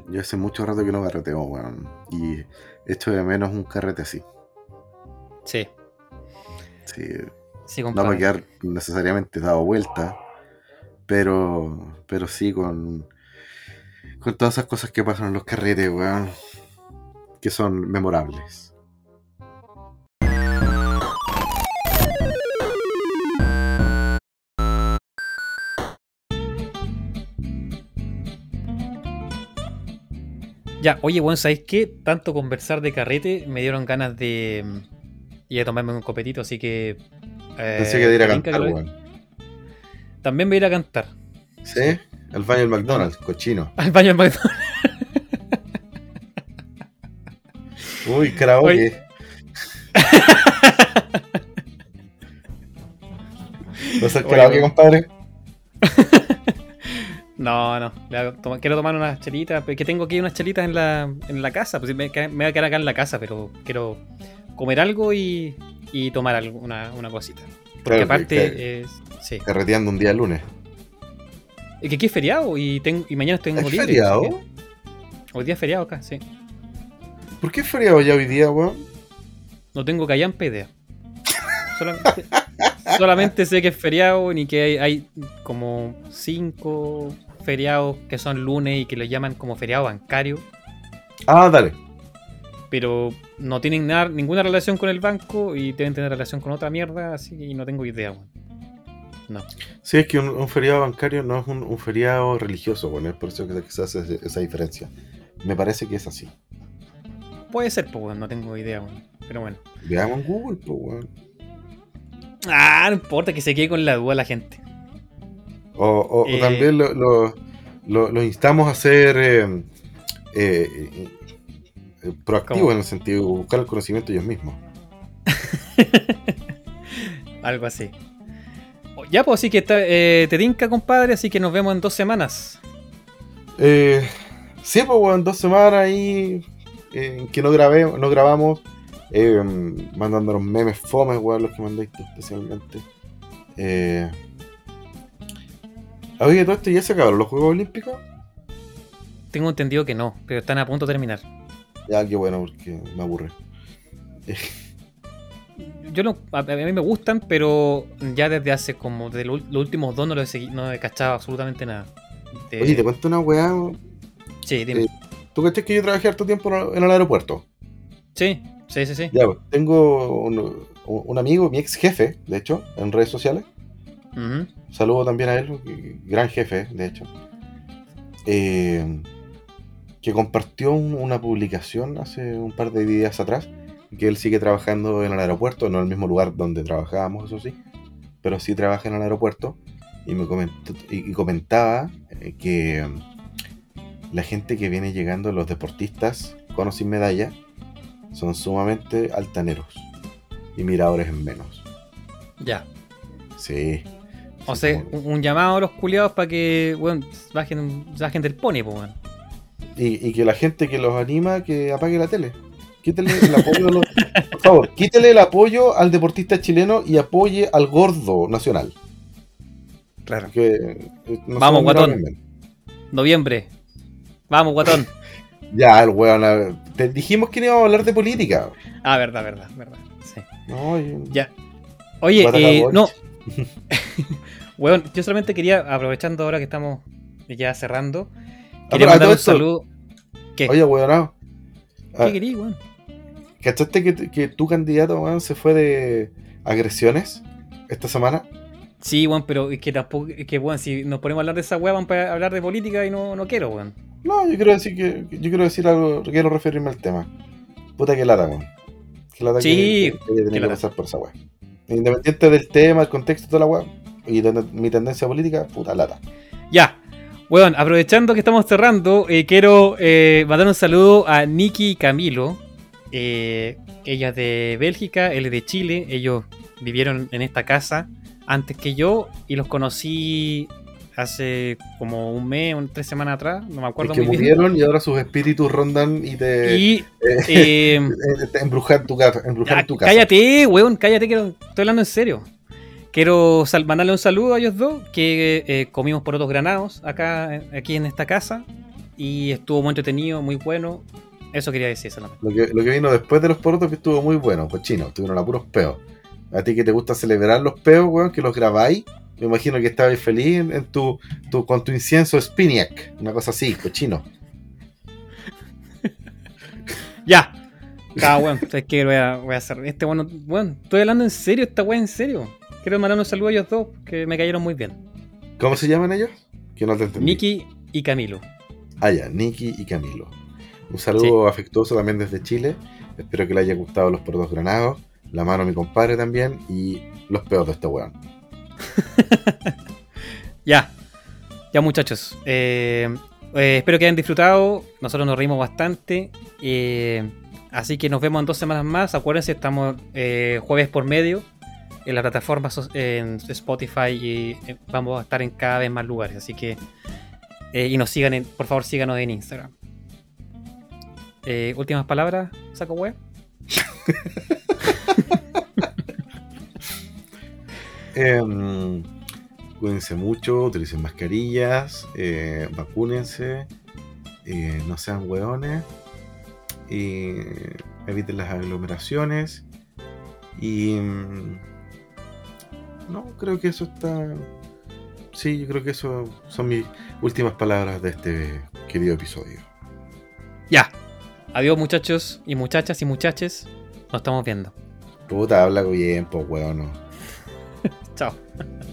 S2: Yo hace mucho rato que no carreteo, weón. Y echo de menos un carrete así.
S1: Sí,
S2: Sí,
S1: sí,
S2: no va a quedar necesariamente dado vuelta. Pero, pero sí con, con todas esas cosas que pasan en los carretes, weón. Que son memorables.
S1: Ya, oye, bueno, ¿sabéis qué? Tanto conversar de carrete me dieron ganas de mm, ir a tomarme un copetito, así que. eh,
S2: Pensé que de ir a
S1: ¿te tinca
S2: cantar, weón.
S1: También voy a ir a cantar.
S2: ¿Sí? Al baño del McDonald's, cochino.
S1: Al baño del McDonald's.
S2: Uy, karaoke.
S1: Oye.
S2: ¿Vas a hacer
S1: Oye,
S2: karaoke, compadre?
S1: No, no. quiero tomar unas chelitas. que tengo aquí unas chelitas en la, en la casa. Pues me, me voy a quedar acá en la casa, pero quiero comer algo y, y tomar alguna una cosita. Porque
S2: Claro,
S1: aparte,
S2: que-
S1: es- sí.
S2: Carreteando un día lunes.
S1: Es que aquí es feriado y, tengo, y mañana tengo
S2: ¿Es
S1: libre.
S2: feriado?
S1: así que- Hoy día es feriado acá, sí.
S2: ¿Por qué es feriado ya hoy día, weón?
S1: No tengo callampa idea. Solamente, solamente sé que es feriado ni que hay, hay como cinco feriados que son lunes y que lo llaman como feriado bancario,
S2: Ah, dale.
S1: pero no tienen nada, ninguna relación con el banco y deben tener relación con otra mierda, así que no tengo idea, weón. No.
S2: Sí, es que un, un feriado bancario no es un, un feriado religioso, bueno, es por eso que se hace esa diferencia. Me parece que es así.
S1: Puede ser, pues, weón, no tengo idea, weón. Pero bueno.
S2: Veamos en Google, pues, weón.
S1: Ah, no importa que se quede con la duda la gente.
S2: O, o- o
S1: Eh.
S2: también lo, lo- lo- los instamos a ser eh, eh, proactivos
S1: ¿Cómo?
S2: en el sentido de buscar el conocimiento ellos mismos.
S1: Algo así. Ya, pues así que está, eh, te tinca, compadre, así que nos vemos en dos semanas.
S2: Eh, sí, pues, weón, dos semanas ahí eh, que no, grabé, no grabamos, eh, mandándonos memes fomes, weón, los que mandáis tú especialmente. Eh, oye, todo esto ya se acabaron los Juegos Olímpicos.
S1: Tengo entendido que no, pero están a punto de terminar.
S2: Ya, qué bueno, porque me aburre.
S1: Yo no, a, mí me gustan, pero ya desde hace como de lo- los últimos dos no lo he seguido, no he cachado absolutamente nada. De-
S2: Oye, te cuento una weá.
S1: sí, dime.
S2: eh, ¿Tú que yo trabajé harto tiempo en el aeropuerto?
S1: sí, sí, sí, sí.
S2: Ya, pues, tengo un, un amigo, mi ex jefe, de hecho, en redes sociales. Saludo también a él, gran jefe, de hecho. eh, que compartió un- una publicación hace un par de días atrás. Que él sigue trabajando en el aeropuerto, no en el mismo lugar donde trabajábamos, eso sí. Pero sí trabaja en el aeropuerto. Y me comentó, y, y comentaba eh, que la gente que viene llegando, los deportistas con o sin medalla, son sumamente altaneros. Y miradores en menos.
S1: Ya.
S2: Sí.
S1: O
S2: Sí,
S1: sea,
S2: como-
S1: un, llamado a los culiados para que, bueno, bajen, bajen del pony, pues, weón.
S2: Y, y que la gente que los anima que apague la tele. Quítele el apoyo a los- Por favor, quítele el apoyo al deportista chileno y apoye al gordo nacional.
S1: Claro.
S2: Que, eh, no
S1: Vamos, guatón. Noviembre. Vamos, guatón.
S2: Ya, el weón. Te dijimos que no íbamos a hablar de política.
S1: Ah, verdad, verdad, verdad. Sí.
S2: No, yo-
S1: Ya. Oye, eh, no. Weón, yo solamente quería, aprovechando ahora que estamos ya cerrando,
S2: Ah,
S1: quería
S2: pero a
S1: mandar un
S2: esto-
S1: saludo. ¿Qué?
S2: Oye, weón, no. Ah,
S1: ¿Qué querí, weón?
S2: ¿cachaste que, que tu candidato, weón, se fue de agresiones esta semana?
S1: Sí, weón, pero es que tampoco, es que, weón, si nos ponemos a hablar de esa weá, vamos a hablar de política y no, no quiero, weón.
S2: No, yo quiero decir que yo quiero decir algo, quiero referirme al tema. Puta que lata, weón. Que lata
S1: Sí,
S2: que, que, que pasar por esa weá. Independiente del tema, el contexto de toda la weá y de mi tendencia política, puta lata.
S1: Ya. Weón, aprovechando que estamos cerrando, eh, quiero eh, mandar un saludo a Nikki y Camilo. Eh, ella es de Bélgica, él es de Chile. Ellos vivieron en esta casa antes que yo y los conocí hace como un mes, un- tres semanas atrás. No me
S2: Es
S1: acuerdo
S2: que
S1: muy bien.
S2: murieron y ahora sus espíritus rondan y te,
S1: Y. eh,
S2: eh, te embrujan tu casa. Embrujan
S1: Ya,
S2: tu casa.
S1: cállate, weón, cállate que estoy hablando en serio. Quiero mandarle un saludo a ellos dos, que eh, comimos por otros granados acá, eh, aquí en esta casa, y estuvo muy entretenido, muy bueno. Eso quería decir solamente.
S2: Lo que, lo que vino después de los porotos que estuvo muy bueno, cochino, estuvieron a puros peos. A ti que te gusta celebrar los peos, weón, que los grabáis. Me imagino que estabais feliz en, en tu, tu- con tu incienso Spiniac, una cosa así, cochino.
S1: Ya. Ah, weón, es que voy a, voy a hacer. Este bueno, bueno, estoy hablando en serio, esta weá en serio. Quiero mandar un saludo a ellos dos, que me cayeron muy bien.
S2: ¿Cómo se llaman ellos? Que no te entendí.
S1: Nicky y Camilo.
S2: Ah, ya, Nicky y Camilo. Un saludo afectuoso también desde Chile. Espero que le haya gustado los porotos granados. La mano a mi compadre también. Y los peos de este weón.
S1: Ya, ya muchachos. Eh, eh, espero que hayan disfrutado. Nosotros nos reímos bastante. Eh, así que nos vemos en dos semanas más. Acuérdense, estamos eh, jueves por medio en la plataforma en Spotify y vamos a estar en cada vez más lugares. Así que y nos sigan, en- por favor, síganos en Instagram. Últimas palabras, saco web.
S2: Em, cuídense mucho, utilicen mascarillas, eh, vacúnense, eh, no sean hueones, y eviten las aglomeraciones. Y. mm, No, creo que eso está. Sí, yo creo que eso son mis últimas palabras de este querido episodio.
S1: Ya. Adiós muchachos y muchachas y muchaches. Nos estamos viendo.
S2: Puta, habla bien, pues, weón. No.
S1: Chao.